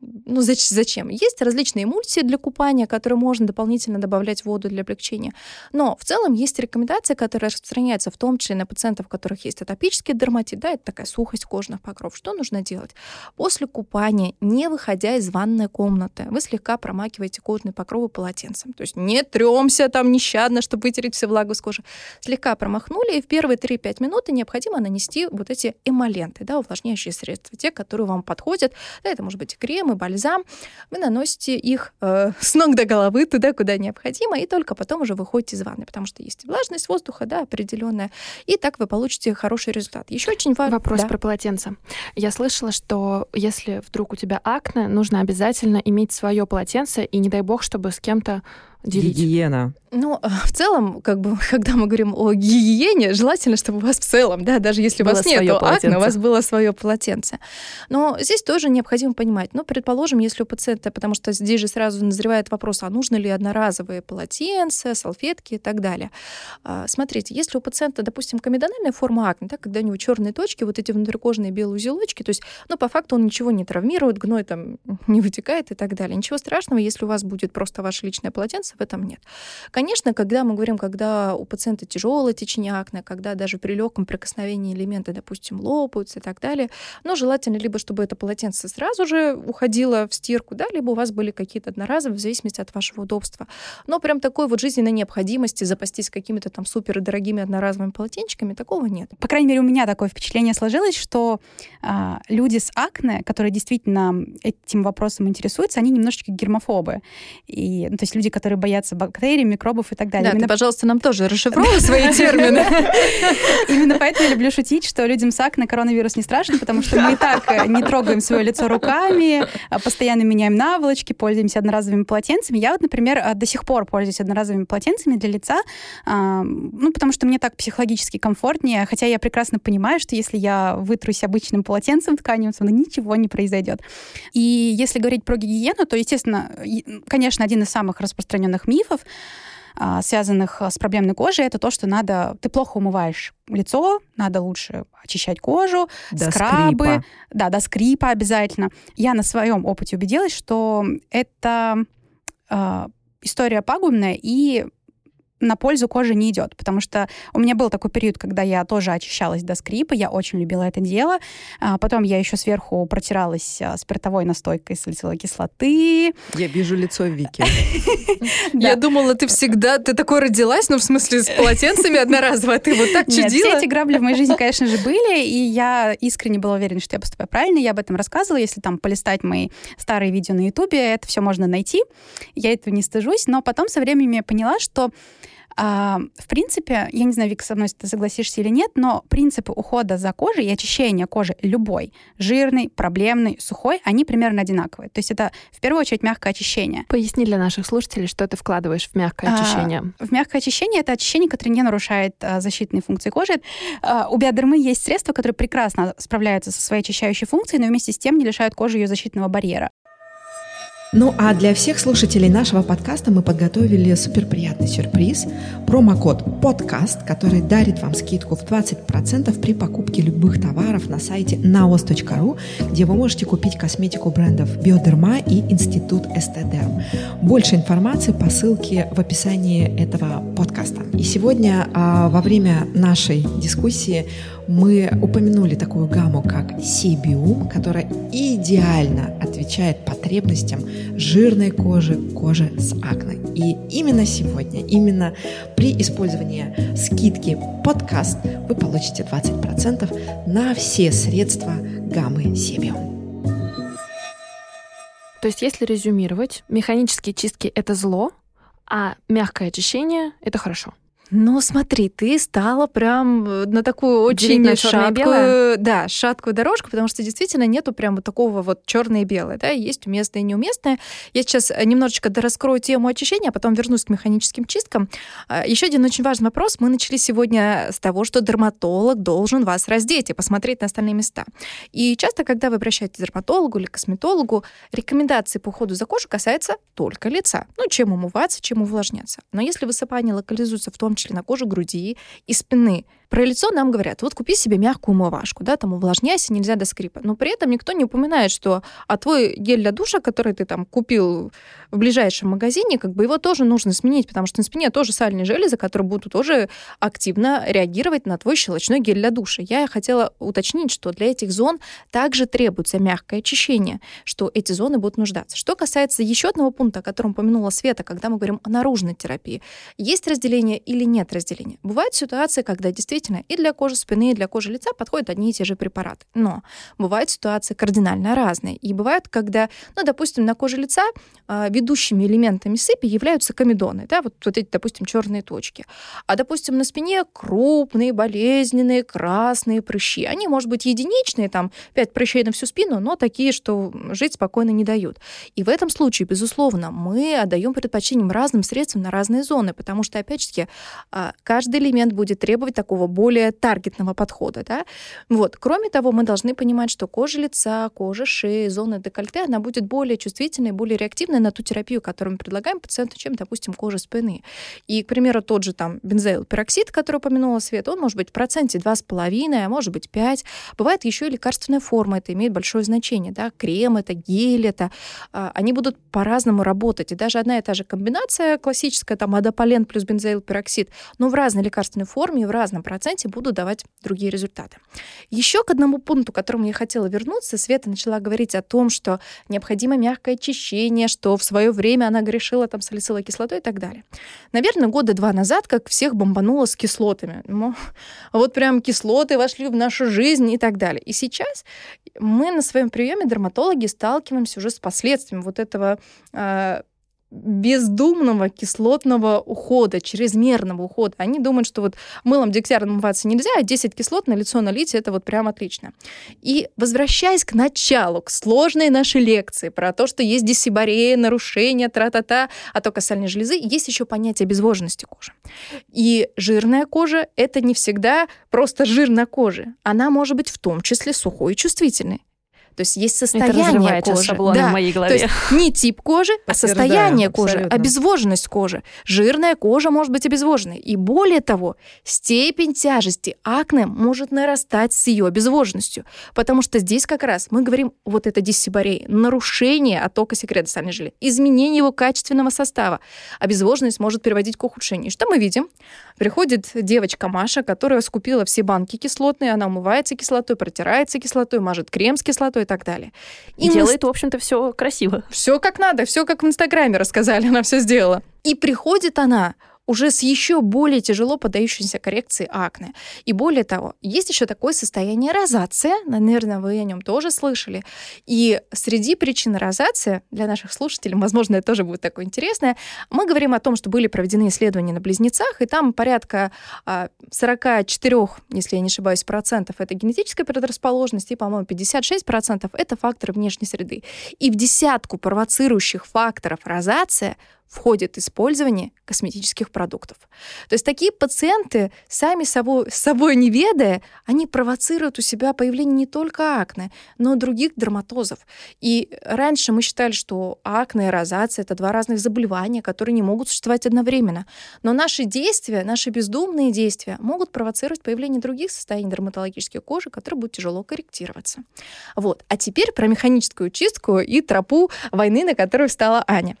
ну, зачем? Есть различные эмульсии для купания, которые можно дополнительно добавлять в воду для облегчения. Но в целом есть рекомендации, которые распространяются в том числе на пациентов, у которых есть атопический дерматит, да, это такая сухость кожных покров. Что нужно делать? После купания, не выходя из ванной комнаты, вы слегка промакиваете кожные покровы полотенцем. То есть не тремся там нещадно, чтобы вытереть все влагу с кожи. Слегка промахнули, и в первые 3-5 минут необходимо нанести вот эти эмоленты, да, увлажняющие средства, те, которые вам подходят. Да, это может быть крем, крем и бальзам, вы наносите их э, с ног до головы туда, куда необходимо, и только потом уже выходите из ванны, потому что есть влажность воздуха, да, определенная, и так вы получите хороший результат. Еще очень важно... Вопрос да. про полотенце. Я слышала, что если вдруг у тебя акне, нужно обязательно иметь свое полотенце, и не дай бог, чтобы с кем-то делить. Гигиена. Ну, а, в целом, как бы, когда мы говорим о гигиене, желательно, чтобы у вас в целом, да, даже если было у вас нет акне, у вас было свое полотенце. Но здесь тоже необходимо понимать, ну, предположим, если у пациента, потому что здесь же сразу назревает вопрос, а нужно ли одноразовые полотенца, салфетки и так далее. А, смотрите, если у пациента, допустим, комедональная форма акне, да, когда у него черные точки, вот эти внутрикожные белые узелочки, то есть, ну, по факту он ничего не травмирует, гной там не вытекает и так далее. Ничего страшного, если у вас будет просто ваше личное полотенце, в этом нет. Конечно, когда мы говорим, когда у пациента тяжелое течение акне, когда даже при легком прикосновении элементы, допустим, лопаются и так далее, но желательно либо, чтобы это полотенце сразу же уходило в стирку, да, либо у вас были какие-то одноразовые, в зависимости от вашего удобства. Но прям такой вот жизненной необходимости запастись какими-то там супер дорогими одноразовыми полотенчиками, такого нет. По крайней мере, у меня такое впечатление сложилось, что а, люди с акне, которые действительно этим вопросом интересуются, они немножечко гермофобы. И, ну, то есть люди, которые боятся бактерий, микробов и так далее. Да, Именно... ты, пожалуйста, нам тоже расшифровывай свои термины. Именно поэтому я люблю шутить, что людям с акне коронавирус не страшен, потому что мы и так э, не трогаем свое лицо руками, а постоянно меняем наволочки, пользуемся одноразовыми полотенцами. Я вот, например, э, до сих пор пользуюсь одноразовыми полотенцами для лица, а, ну, потому что мне так психологически комфортнее, хотя я прекрасно понимаю, что если я вытрусь обычным полотенцем тканевым, то ничего не произойдет. И если говорить про гигиену, то, естественно, конечно, один из самых распространенных мифов, а, связанных а, с проблемной кожей, это то, что надо, ты плохо умываешь лицо, надо лучше очищать кожу, до скрабы, скрипа. да, до скрипа обязательно. Я на своем опыте убедилась, что это э, история пагубная и на пользу коже не идет, потому что у меня был такой период, когда я тоже очищалась до скрипа, я очень любила это дело. А потом я еще сверху протиралась а, спиртовой настойкой салициловой кислоты. Я вижу лицо Вики. Я думала, ты всегда, ты такой родилась, ну, в смысле, с полотенцами одноразово, а ты вот так чудила? Все эти грабли в моей жизни, конечно же, были, и я искренне была уверена, что я поступаю правильно, я об этом рассказывала, если там полистать мои старые видео на Ютубе, это все можно найти, я этого не стыжусь, но потом со временем я поняла, что а, в принципе, я не знаю, Вика, со мной ты согласишься или нет, но принципы ухода за кожей и очищения кожи любой, жирный, проблемный, сухой, они примерно одинаковые. То есть это в первую очередь мягкое очищение. Поясни для наших слушателей, что ты вкладываешь в мягкое очищение. А, в мягкое очищение это очищение, которое не нарушает а, защитные функции кожи. А, у биодермы есть средства, которые прекрасно справляются со своей очищающей функцией, но вместе с тем не лишают кожи ее защитного барьера. Ну а для всех слушателей нашего подкаста мы подготовили суперприятный сюрприз. Промокод «Подкаст», который дарит вам скидку в 20% при покупке любых товаров на сайте naos.ru, где вы можете купить косметику брендов Биодерма и Институт Эстедерм. Больше информации по ссылке в описании этого подкаста. И сегодня а, во время нашей дискуссии мы упомянули такую гамму, как Сибиум, которая идеально отвечает потребностям жирной кожи, кожи с акне. И именно сегодня, именно при использовании скидки подкаст вы получите 20% на все средства гаммы Сибиум. То есть, если резюмировать, механические чистки — это зло, а мягкое очищение — это хорошо. Ну, смотри, ты стала прям э, на такую очень на шаткую, да, шаткую дорожку, потому что действительно нету прям вот такого вот черное и белое, да, есть уместное и неуместное. Я сейчас э, немножечко дораскрою тему очищения, а потом вернусь к механическим чисткам. А, Еще один очень важный вопрос. Мы начали сегодня с того, что дерматолог должен вас раздеть и посмотреть на остальные места. И часто, когда вы обращаетесь к дерматологу или косметологу, рекомендации по уходу за кожей касаются только лица. Ну, чем умываться, чем увлажняться. Но если высыпание локализуется в том коже груди и спины. Про лицо нам говорят, вот купи себе мягкую умывашку, да, там увлажняйся, нельзя до скрипа. Но при этом никто не упоминает, что а твой гель для душа, который ты там купил в ближайшем магазине, как бы его тоже нужно сменить, потому что на спине тоже сальные железы, которые будут тоже активно реагировать на твой щелочной гель для душа. Я хотела уточнить, что для этих зон также требуется мягкое очищение, что эти зоны будут нуждаться. Что касается еще одного пункта, о котором упомянула Света, когда мы говорим о наружной терапии, есть разделение или нет разделения? Bывают ситуации, когда действительно действительно и для кожи спины, и для кожи лица подходят одни и те же препараты. Но бывают ситуации кардинально разные. И бывает, когда, ну, допустим, на коже лица э, ведущими элементами сыпи являются комедоны, да, вот, вот эти, допустим, черные точки. А, допустим, на спине крупные, болезненные, красные прыщи. Они, может быть, единичные, там, 5 прыщей на всю спину, но такие, что жить спокойно не дают. И в этом случае, безусловно, мы отдаем предпочтение разным средствам на разные зоны, потому что, опять же, а, каждый элемент будет требовать такого более таргетного подхода. Да? Вот. Кроме того, мы должны понимать, что кожа лица, кожа шеи, зона декольте, она будет более чувствительной, более реактивной на ту терапию, которую мы предлагаем пациенту, чем, допустим, кожа спины. И, к примеру, тот же там бензоилпероксид, который упомянула Света, он может быть в проценте 2,5, а может быть 5. Бывает еще и лекарственная форма, это имеет большое значение. Да? Крем это, гель это. А, они будут по-разному работать. И даже одна и та же комбинация классическая, там, адополен плюс бензоилпероксид, но в разной лекарственной форме и в разном проценте проценте буду давать другие результаты. Еще к одному пункту, к которому я хотела вернуться, Света начала говорить о том, что необходимо мягкое очищение, что в свое время она грешила там салициловой кислотой и так далее. Наверное, года два назад, как всех бомбануло с кислотами. Ну, вот прям кислоты вошли в нашу жизнь и так далее. И сейчас мы на своем приеме дерматологи сталкиваемся уже с последствиями вот этого э, бездумного кислотного ухода, чрезмерного ухода. Они думают, что вот мылом дегтярным умываться нельзя, а 10 кислот на лицо налить, это вот прям отлично. И возвращаясь к началу, к сложной нашей лекции про то, что есть дисибарея, нарушения, тра-та-та, а то сальной железы, есть еще понятие обезвоженности кожи. И жирная кожа — это не всегда просто жир на коже. Она может быть в том числе сухой и чувствительной. То есть есть Это состояние сейчас кожи. шаблоны Да. в моей То голове. есть не тип кожи, а состояние кожи, абсолютно. обезвоженность кожи. Жирная кожа может быть обезвоженной. И более того, степень тяжести акне может нарастать с ее обезвоженностью. Потому что здесь как раз мы говорим вот это диссибарей, нарушение оттока секрета сальной железы, изменение его качественного состава. Обезвоженность может приводить к ухудшению. Что мы видим? Приходит девочка Маша, которая скупила все банки кислотные, она умывается кислотой, протирается кислотой, мажет крем с кислотой так далее. И мы делает, в общем-то, все красиво. все как надо, все как в Инстаграме рассказали, она все сделала. И приходит она уже с еще более тяжело поддающейся коррекции акне. И более того, есть еще такое состояние розация, наверное, вы о нем тоже слышали. И среди причин розации, для наших слушателей, возможно, это тоже будет такое интересное, мы говорим о том, что были проведены исследования на близнецах, и там порядка а, 44, если я не ошибаюсь, процентов это генетическая предрасположенность, и, по-моему, 56 процентов это факторы внешней среды. И в десятку провоцирующих факторов розация входит использование косметических продуктов. То есть такие пациенты, сами собой, собой не ведая, они провоцируют у себя появление не только акне, но и других дерматозов. И раньше мы считали, что акне и розация — это два разных заболевания, которые не могут существовать одновременно. Но наши действия, наши бездумные действия могут провоцировать появление других состояний дерматологической кожи, которые будут тяжело корректироваться. Вот. А теперь про механическую чистку и тропу войны, на которую встала Аня.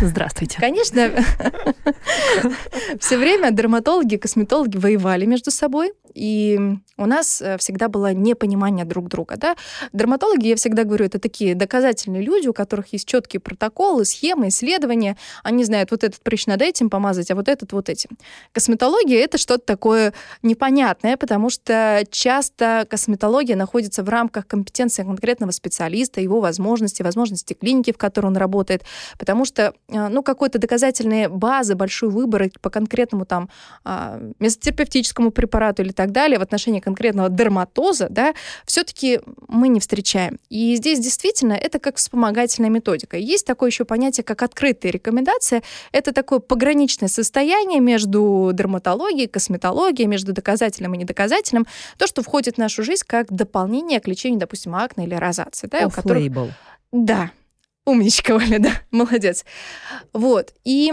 Здравствуйте. Конечно, все время дерматологи, косметологи воевали между собой, и у нас э, всегда было непонимание друг друга. Да? Дерматологи, я всегда говорю, это такие доказательные люди, у которых есть четкие протоколы, схемы, исследования. Они знают, вот этот прыщ надо этим помазать, а вот этот вот этим. Косметология — это что-то такое непонятное, потому что часто косметология находится в рамках компетенции конкретного специалиста, его возможностей, возможностей клиники, в которой он работает, потому что э, ну, какой-то доказательной базы, большой выбор по конкретному там а, месотерапевтическому препарату или так далее в отношении конкретного дерматоза, да, все-таки мы не встречаем. И здесь действительно это как вспомогательная методика. Есть такое еще понятие, как открытые рекомендации. Это такое пограничное состояние между дерматологией, косметологией, между доказательным и недоказательным. То, что входит в нашу жизнь как дополнение к лечению, допустим, акне или розации. Да, у которых- Off-label. да, умничка, Оля, да, молодец. Вот, и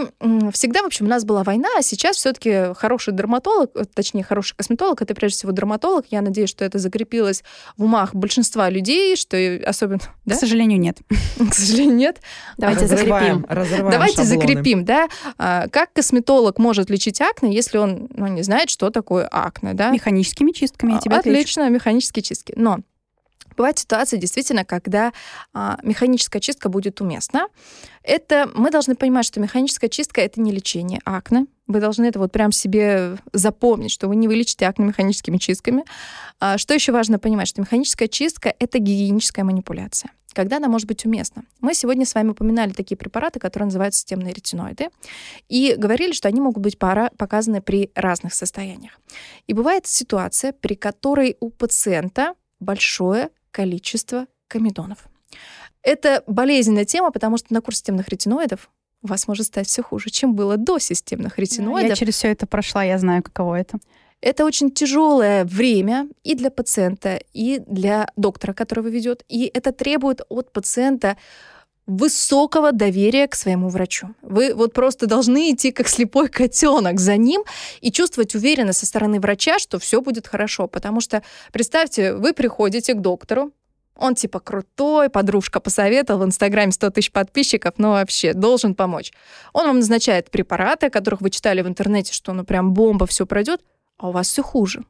всегда, в общем, у нас была война, а сейчас все таки хороший дерматолог, э, точнее, хороший косметолог, это прежде всего дерматолог. Я надеюсь, что это закрепилось в умах большинства людей, что особенно, да, К сожалению, нет. к сожалению, нет. Давайте разрываем, закрепим. разрываем Давайте шаблоны. закрепим, да, А, как косметолог может лечить акне, если он, ну, не знает, что такое акне, да? Механическими чистками я тебя отвечу. Отлично, механические чистки. Но бывает ситуация действительно, когда а, механическая чистка будет уместна. Это мы должны понимать, что механическая чистка это не лечение акне. Вы должны это вот прям себе запомнить, что вы не вылечите акне механическими чистками. А, что еще важно понимать, что механическая чистка это гигиеническая манипуляция. Когда она может быть уместна? Мы сегодня с вами упоминали такие препараты, которые называются системные ретиноиды, и говорили, что они могут быть пора- показаны при разных состояниях. И бывает ситуация, при которой у пациента большое количество комедонов. Это болезненная тема, потому что на курс системных ретиноидов у вас может стать все хуже, чем было до системных Я ретиноидов. через все это прошла, я знаю, каково это. Это очень тяжелое время и для пациента, и для доктора, которого ведет. И это требует от пациента высокого доверия к своему врачу. Вы вот просто должны идти как слепой котенок за ним и чувствовать уверенность со стороны врача, что все будет хорошо. Потому что, представьте, вы приходите к доктору, он типа крутой, подружка посоветовал, в Инстаграме 100 тысяч подписчиков, но вообще должен помочь. Он вам назначает препараты, о которых вы читали в интернете, что ну прям бомба, все пройдет, а у вас все хуже.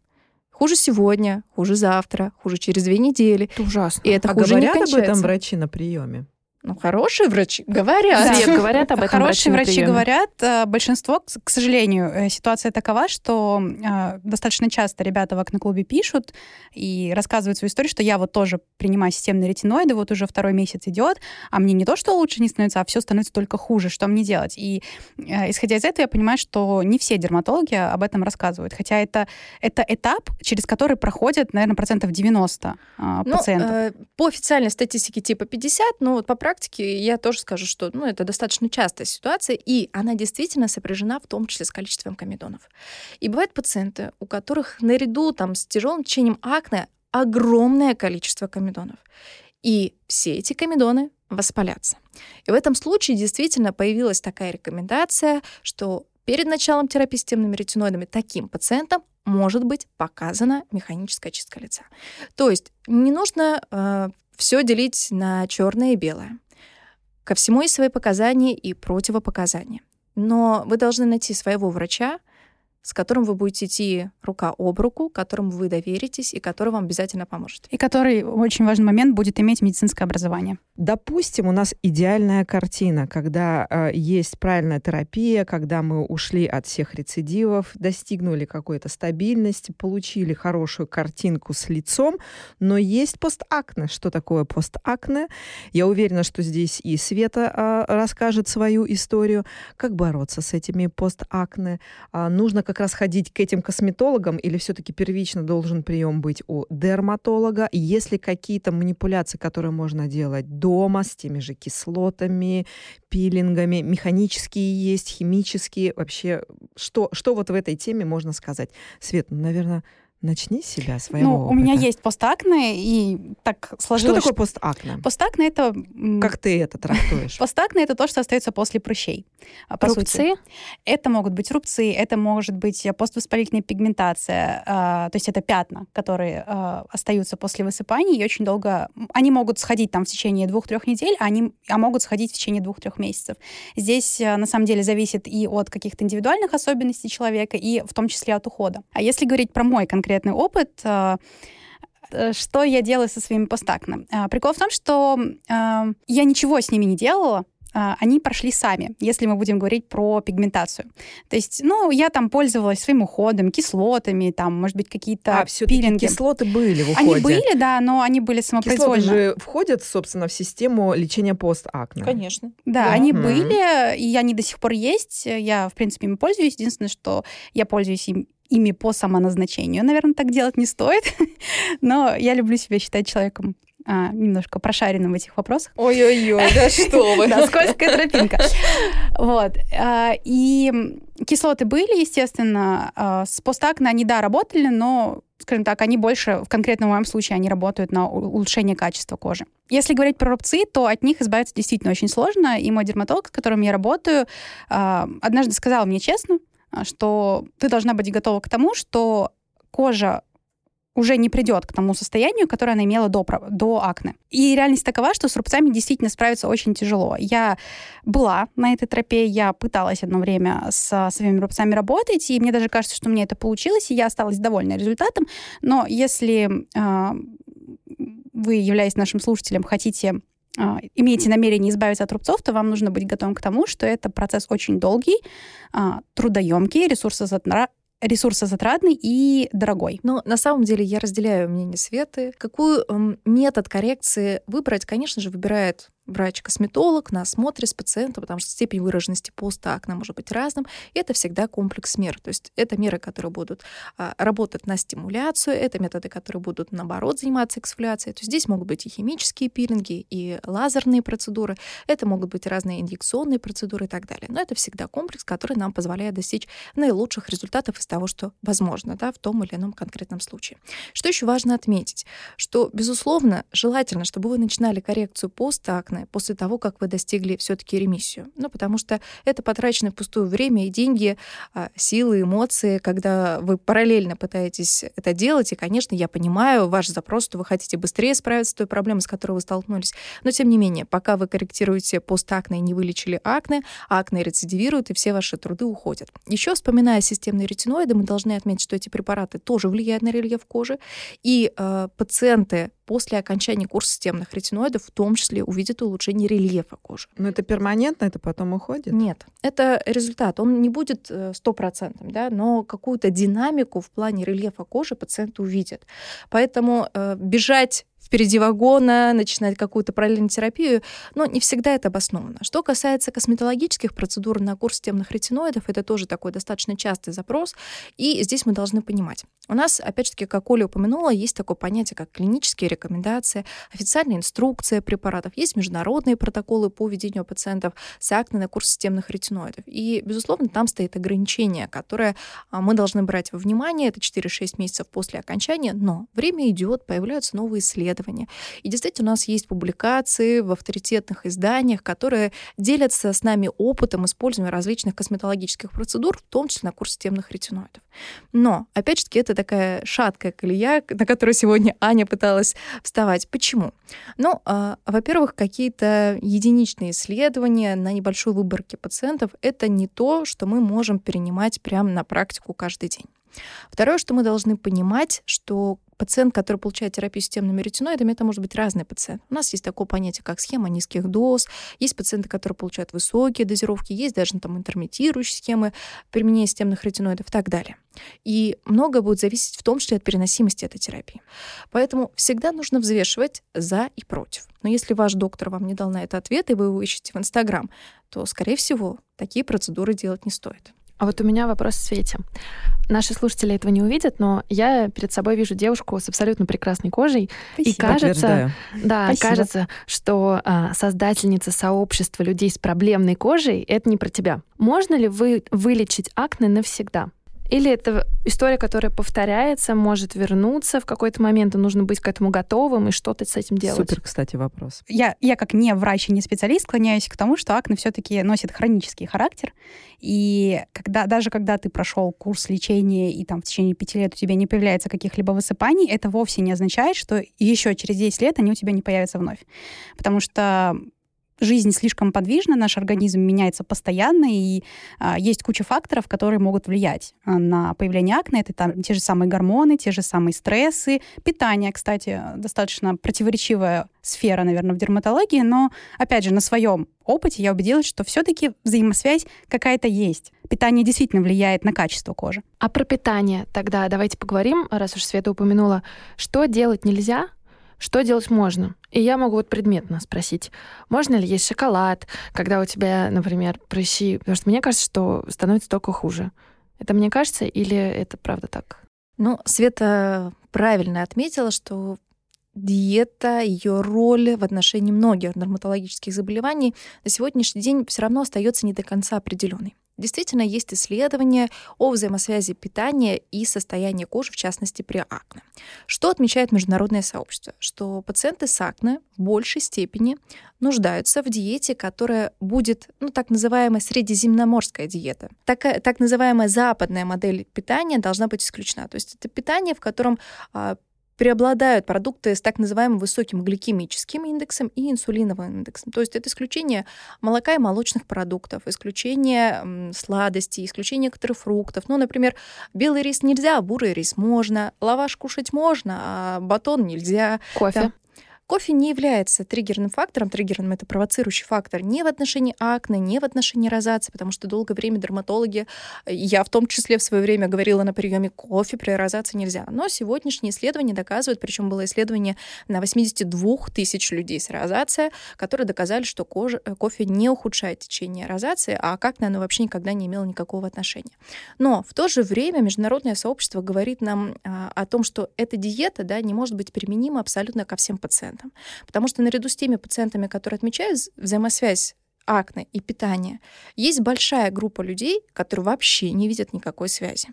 Хуже сегодня, хуже завтра, хуже через две недели. Это ужасно. И это а хуже не говорят об этом кончается. врачи на приеме? Ну, хорошие врачи говорят. Свет, говорят об этом Хорошие врачи приеме? говорят. э, Большинство, к сожалению, э, ситуация такова, что э, достаточно часто ребята в акне-клубе пишут и рассказывают свою историю, что я вот тоже принимаю системные ретиноиды, вот уже второй месяц идет, а мне не то, что лучше не становится, а все становится только хуже. Что мне делать? И исходя из этого, я понимаю, что не все дерматологи об этом рассказывают. Хотя это, это этап, через который проходят, наверное, процентов 90 э, Ну, пациентов. э, по официальной статистике типа 50, но вот по практике я тоже скажу, что ну, это достаточно частая ситуация, и она действительно сопряжена в том числе с количеством комедонов. И бывают пациенты, у которых наряду там, с тяжелым течением акне огромное количество комедонов. И все эти комедоны воспалятся. И в этом случае действительно появилась такая рекомендация, что перед началом терапии системными ретиноидами таким пациентам может быть показана механическая чистка лица. То есть не нужно э, все делить на черное и белое. Ко всему есть свои показания и противопоказания. Но вы должны найти своего врача, с которым вы будете идти рука об руку, которому вы доверитесь и который вам обязательно поможет. И который, очень важный момент, будет иметь медицинское образование. Допустим, у нас идеальная картина, когда э, есть правильная терапия, когда мы ушли от всех рецидивов, достигнули какой-то стабильности, получили хорошую картинку с лицом, но есть постакне. Что такое постакне? Я уверена, что здесь и Света э, расскажет свою историю, как бороться с этими постакне. Э, нужно как раз ходить к этим косметологам или все-таки первично должен прием быть у дерматолога? Есть ли какие-то манипуляции, которые можно делать дома с теми же кислотами, пилингами? Механические есть, химические? Вообще, что, что вот в этой теме можно сказать? Свет, ну, наверное, Начни с себя, своего Ну, опыта. у меня есть постакне, и так сложилось... Что такое постакне? Постакне — это... Как ты это трактуешь? Постакне — это то, что остается после прыщей. по сути. Рубцы? Это могут быть рубцы, это может быть поствоспалительная пигментация, а, то есть это пятна, которые а, остаются после высыпаний и очень долго... Они могут сходить там в течение двух-трех недель, а, они, а могут сходить в течение двух-трех месяцев. Здесь а, на самом деле зависит и от каких-то индивидуальных особенностей человека, и в том числе от ухода. А если говорить про мой конкретный опыт, а, э, что я делаю со своими постакне? А, Прикол в том, что а, я ничего с ними не делала, они прошли сами, если мы будем говорить про пигментацию. То есть, ну, я там пользовалась своим уходом, кислотами, там, может быть, какие-то А, пилинги. кислоты были в уходе. Они были, да, но они были Кислоты самопроизвольно. же входят, собственно, в систему лечения постакне. Конечно. Да, Да. они Мгм. были, и они до сих пор есть. Я, в принципе, ими пользуюсь. Единственное, что я пользуюсь им- ими по самоназначению. Наверное, так делать не стоит, но я люблю себя считать человеком а, немножко прошаренным в этих вопросах. Ой-ой-ой, да что вы. Да, скользкая тропинка. Вот. а, И кислоты были, естественно. а, С постакне они, да, работали, но, скажем так, они больше, в конкретном моем случае, они работают на улучшение качества кожи. Если говорить про рубцы, то от них избавиться действительно очень сложно. И мой дерматолог, с которым я работаю, а, однажды сказал мне честно, что ты должна быть готова к тому, что кожа уже не придет к тому состоянию, которое она имела до, до акне. И реальность такова, что с рубцами действительно справиться очень тяжело. Я была на этой тропе, я пыталась одно время со своими рубцами работать, и мне даже кажется, что мне это получилось, и я осталась довольна результатом. Но если а, вы, являясь нашим слушателем, хотите а, имеете намерение избавиться от рубцов, то вам нужно быть готовым к тому, что это процесс очень долгий, а, трудоемкий, ресурсозатра- ресурсозатратный и дорогой. Но на самом деле я разделяю мнение Светы. Какую эм, метод коррекции выбрать, конечно же, выбирает врач-косметолог на осмотре с пациентом, потому что степень выраженности постакне может быть разным. И это всегда комплекс мер. То есть это меры, которые будут а, работать на стимуляцию, это методы, которые будут, наоборот, заниматься эксфоляцией. То есть здесь могут быть и химические пилинги, и лазерные процедуры, это могут быть разные инъекционные процедуры и так далее. Но это всегда комплекс, который нам позволяет достичь наилучших результатов из того, что возможно да, в том или ином конкретном случае. Что еще важно отметить, что, безусловно, желательно, чтобы вы начинали коррекцию постакне после того, как вы достигли все-таки ремиссию. Ну, потому что это потраченное впустую время и деньги, а, силы, эмоции, когда вы параллельно пытаетесь это делать. И, конечно, я понимаю ваш запрос, что вы хотите быстрее справиться с той проблемой, с которой вы столкнулись. Но, тем не менее, пока вы корректируете постакне и не вылечили акне, акне рецидивирует, и все ваши труды уходят. Еще, вспоминая системные ретиноиды, мы должны отметить, что эти препараты тоже влияют на рельеф кожи. И э, пациенты после окончания курса системных ретиноидов в том числе увидят улучшение рельефа кожи. Но это перманентно, это потом уходит? Нет, это результат. Он не будет э, стопроцентным, да, но какую-то динамику в плане рельефа кожи пациент увидит. Поэтому э, бежать впереди вагона, начинать какую-то параллельную терапию, но не всегда это обосновано. Что касается косметологических процедур на курс темных ретиноидов, это тоже такой достаточно частый запрос, и здесь мы должны понимать. У нас, опять же таки, как Оля упомянула, есть такое понятие, как клинические рекомендации, официальная инструкция препаратов, есть международные протоколы по ведению пациентов с акне на курс системных ретиноидов. И, безусловно, там стоит ограничение, которое а, мы должны брать во внимание. Это 4-6 месяцев после окончания, но время идет, появляются новые исследования, исследования. И действительно, у нас есть публикации в авторитетных изданиях, которые делятся с нами опытом использования различных косметологических процедур, в том числе на курсе темных ретиноидов. Но, опять же это такая шаткая колея, на которую сегодня Аня пыталась вставать. Почему? Ну, э, во-первых, какие-то единичные исследования на небольшой выборке пациентов — это не то, что мы можем перенимать прямо на практику каждый день. Второе, что мы должны понимать, что пациент, который получает терапию системными ретиноидами, это может быть разный пациент. У нас есть такое понятие, как схема низких доз, есть пациенты, которые получают высокие дозировки, есть даже там интермитирующие схемы применения системных ретиноидов и так далее. И многое будет зависеть в том числе от переносимости этой терапии. Поэтому всегда нужно взвешивать за и против. Но если ваш доктор вам не дал на это ответ, и вы его ищете в Инстаграм, то, скорее всего, такие процедуры делать не стоит. А вот у меня вопрос в Свете. Наши слушатели этого не увидят, но я перед собой вижу девушку с абсолютно прекрасной кожей. Спасибо. И кажется, да, Спасибо. кажется, что а, создательница сообщества людей с проблемной кожей это не про тебя. Можно ли вы вылечить акне навсегда? Или это история, которая повторяется, может вернуться в какой-то момент, и нужно быть к этому готовым и что-то с этим делать? Супер, кстати, вопрос. Я, я как не врач и не специалист склоняюсь к тому, что акне все-таки носит хронический характер. И когда, даже когда ты прошел курс лечения, и там в течение пяти лет у тебя не появляется каких-либо высыпаний, это вовсе не означает, что еще через 10 лет они у тебя не появятся вновь. Потому что жизнь слишком подвижна, наш организм меняется постоянно, и а, есть куча факторов, которые могут влиять а, на появление акне. Это там те же самые гормоны, те же самые стрессы, питание, кстати, достаточно противоречивая сфера, наверное, в дерматологии, но, опять же, на своем опыте я убедилась, что все-таки взаимосвязь какая-то есть. Питание действительно влияет на качество кожи. А про питание тогда давайте поговорим, раз уж Света упомянула. Что делать нельзя, что делать можно? И я могу вот предметно спросить, можно ли есть шоколад, когда у тебя, например, прыщи? Потому что мне кажется, что становится только хуже. Это мне кажется или это правда так? Ну, Света правильно отметила, что диета, ее роль в отношении многих дерматологических заболеваний на сегодняшний день все равно остается не до конца определенной. Действительно, есть исследования о взаимосвязи питания и состояния кожи, в частности, при акне. Что отмечает международное сообщество? Что пациенты с акне в большей степени нуждаются в диете, которая будет, ну, так называемая средиземноморская диета. Такая, так называемая западная модель питания должна быть исключена. То есть это питание, в котором а, преобладают продукты с так называемым высоким гликемическим индексом и инсулиновым индексом. То есть это исключение молока и молочных продуктов, исключение сладостей, исключение некоторых фруктов. Ну, например, белый рис нельзя, а бурый рис можно, лаваш кушать можно, а батон нельзя. Кофе. Да. Кофе не является триггерным фактором, триггерным это провоцирующий фактор ни в отношении акне, ни в отношении розации, потому что долгое время дерматологи, я в том числе в свое время говорила на приеме кофе при розации нельзя. Но сегодняшние исследования доказывают, причем было исследование на 82 тысяч людей с розацией, которые доказали, что кожа, э, кофе не ухудшает течение розации, а как оно вообще никогда не имело никакого отношения. Но в то же время международное сообщество говорит нам а, о том, что эта диета да, не может быть применима абсолютно ко всем пациентам пациентам. Потому что наряду с теми пациентами, которые отмечают взаимосвязь акне и питания, есть большая группа людей, которые вообще не видят никакой связи.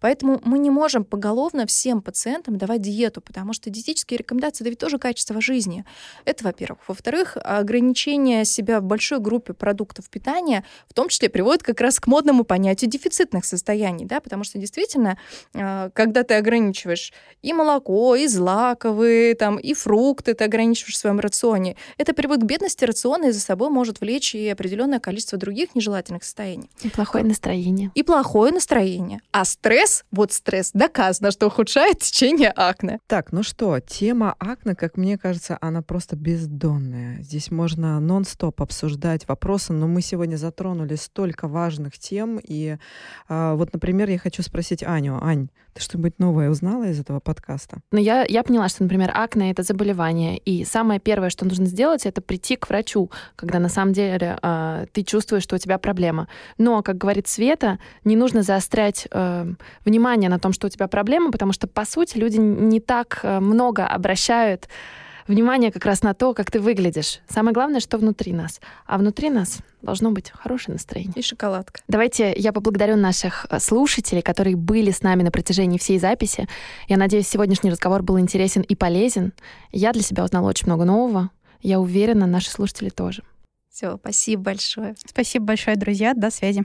Поэтому мы не можем поголовно всем пациентам давать диету, потому что диетические рекомендации — ведь тоже качество жизни. Это, во-первых. Во-вторых, ограничение себя в большой группе продуктов питания в том числе приводит как раз к модному понятию дефицитных состояний, да, потому что действительно, а, когда ты ограничиваешь и молоко, и злаковые, там, и фрукты ты ограничиваешь в своем рационе, это приводит к бедности рациона и за собой может влечь и определенное количество других нежелательных состояний. И плохое настроение. И плохое настроение. А стресс, вот стресс, доказано, что ухудшает течение акне. Так, ну что, тема акне, как мне кажется, она просто бездонная. Здесь можно нон-стоп обсуждать вопросы, но мы сегодня затронули столько важных тем. И а, вот, например, я хочу спросить Аню. Ань, ты что-нибудь новое узнала из этого подкаста? Ну, я, я поняла, что, например, акне — это заболевание. И самое первое, что нужно сделать, это прийти к врачу, когда на самом деле э, ты чувствуешь, что у тебя проблема. Но, как говорит Света, не нужно заострять э, внимание на том, что у тебя проблема, потому что, по сути, люди не так э, много обращают внимание как раз на то, как ты выглядишь. Самое главное, что внутри нас. А внутри нас должно быть хорошее настроение. И шоколадка. Давайте я поблагодарю наших э, слушателей, которые были с нами на протяжении всей записи. Я надеюсь, сегодняшний разговор был интересен и полезен. Я для себя узнала очень много нового. Я уверена, наши слушатели тоже. Все, спасибо большое. Спасибо большое, друзья. До связи.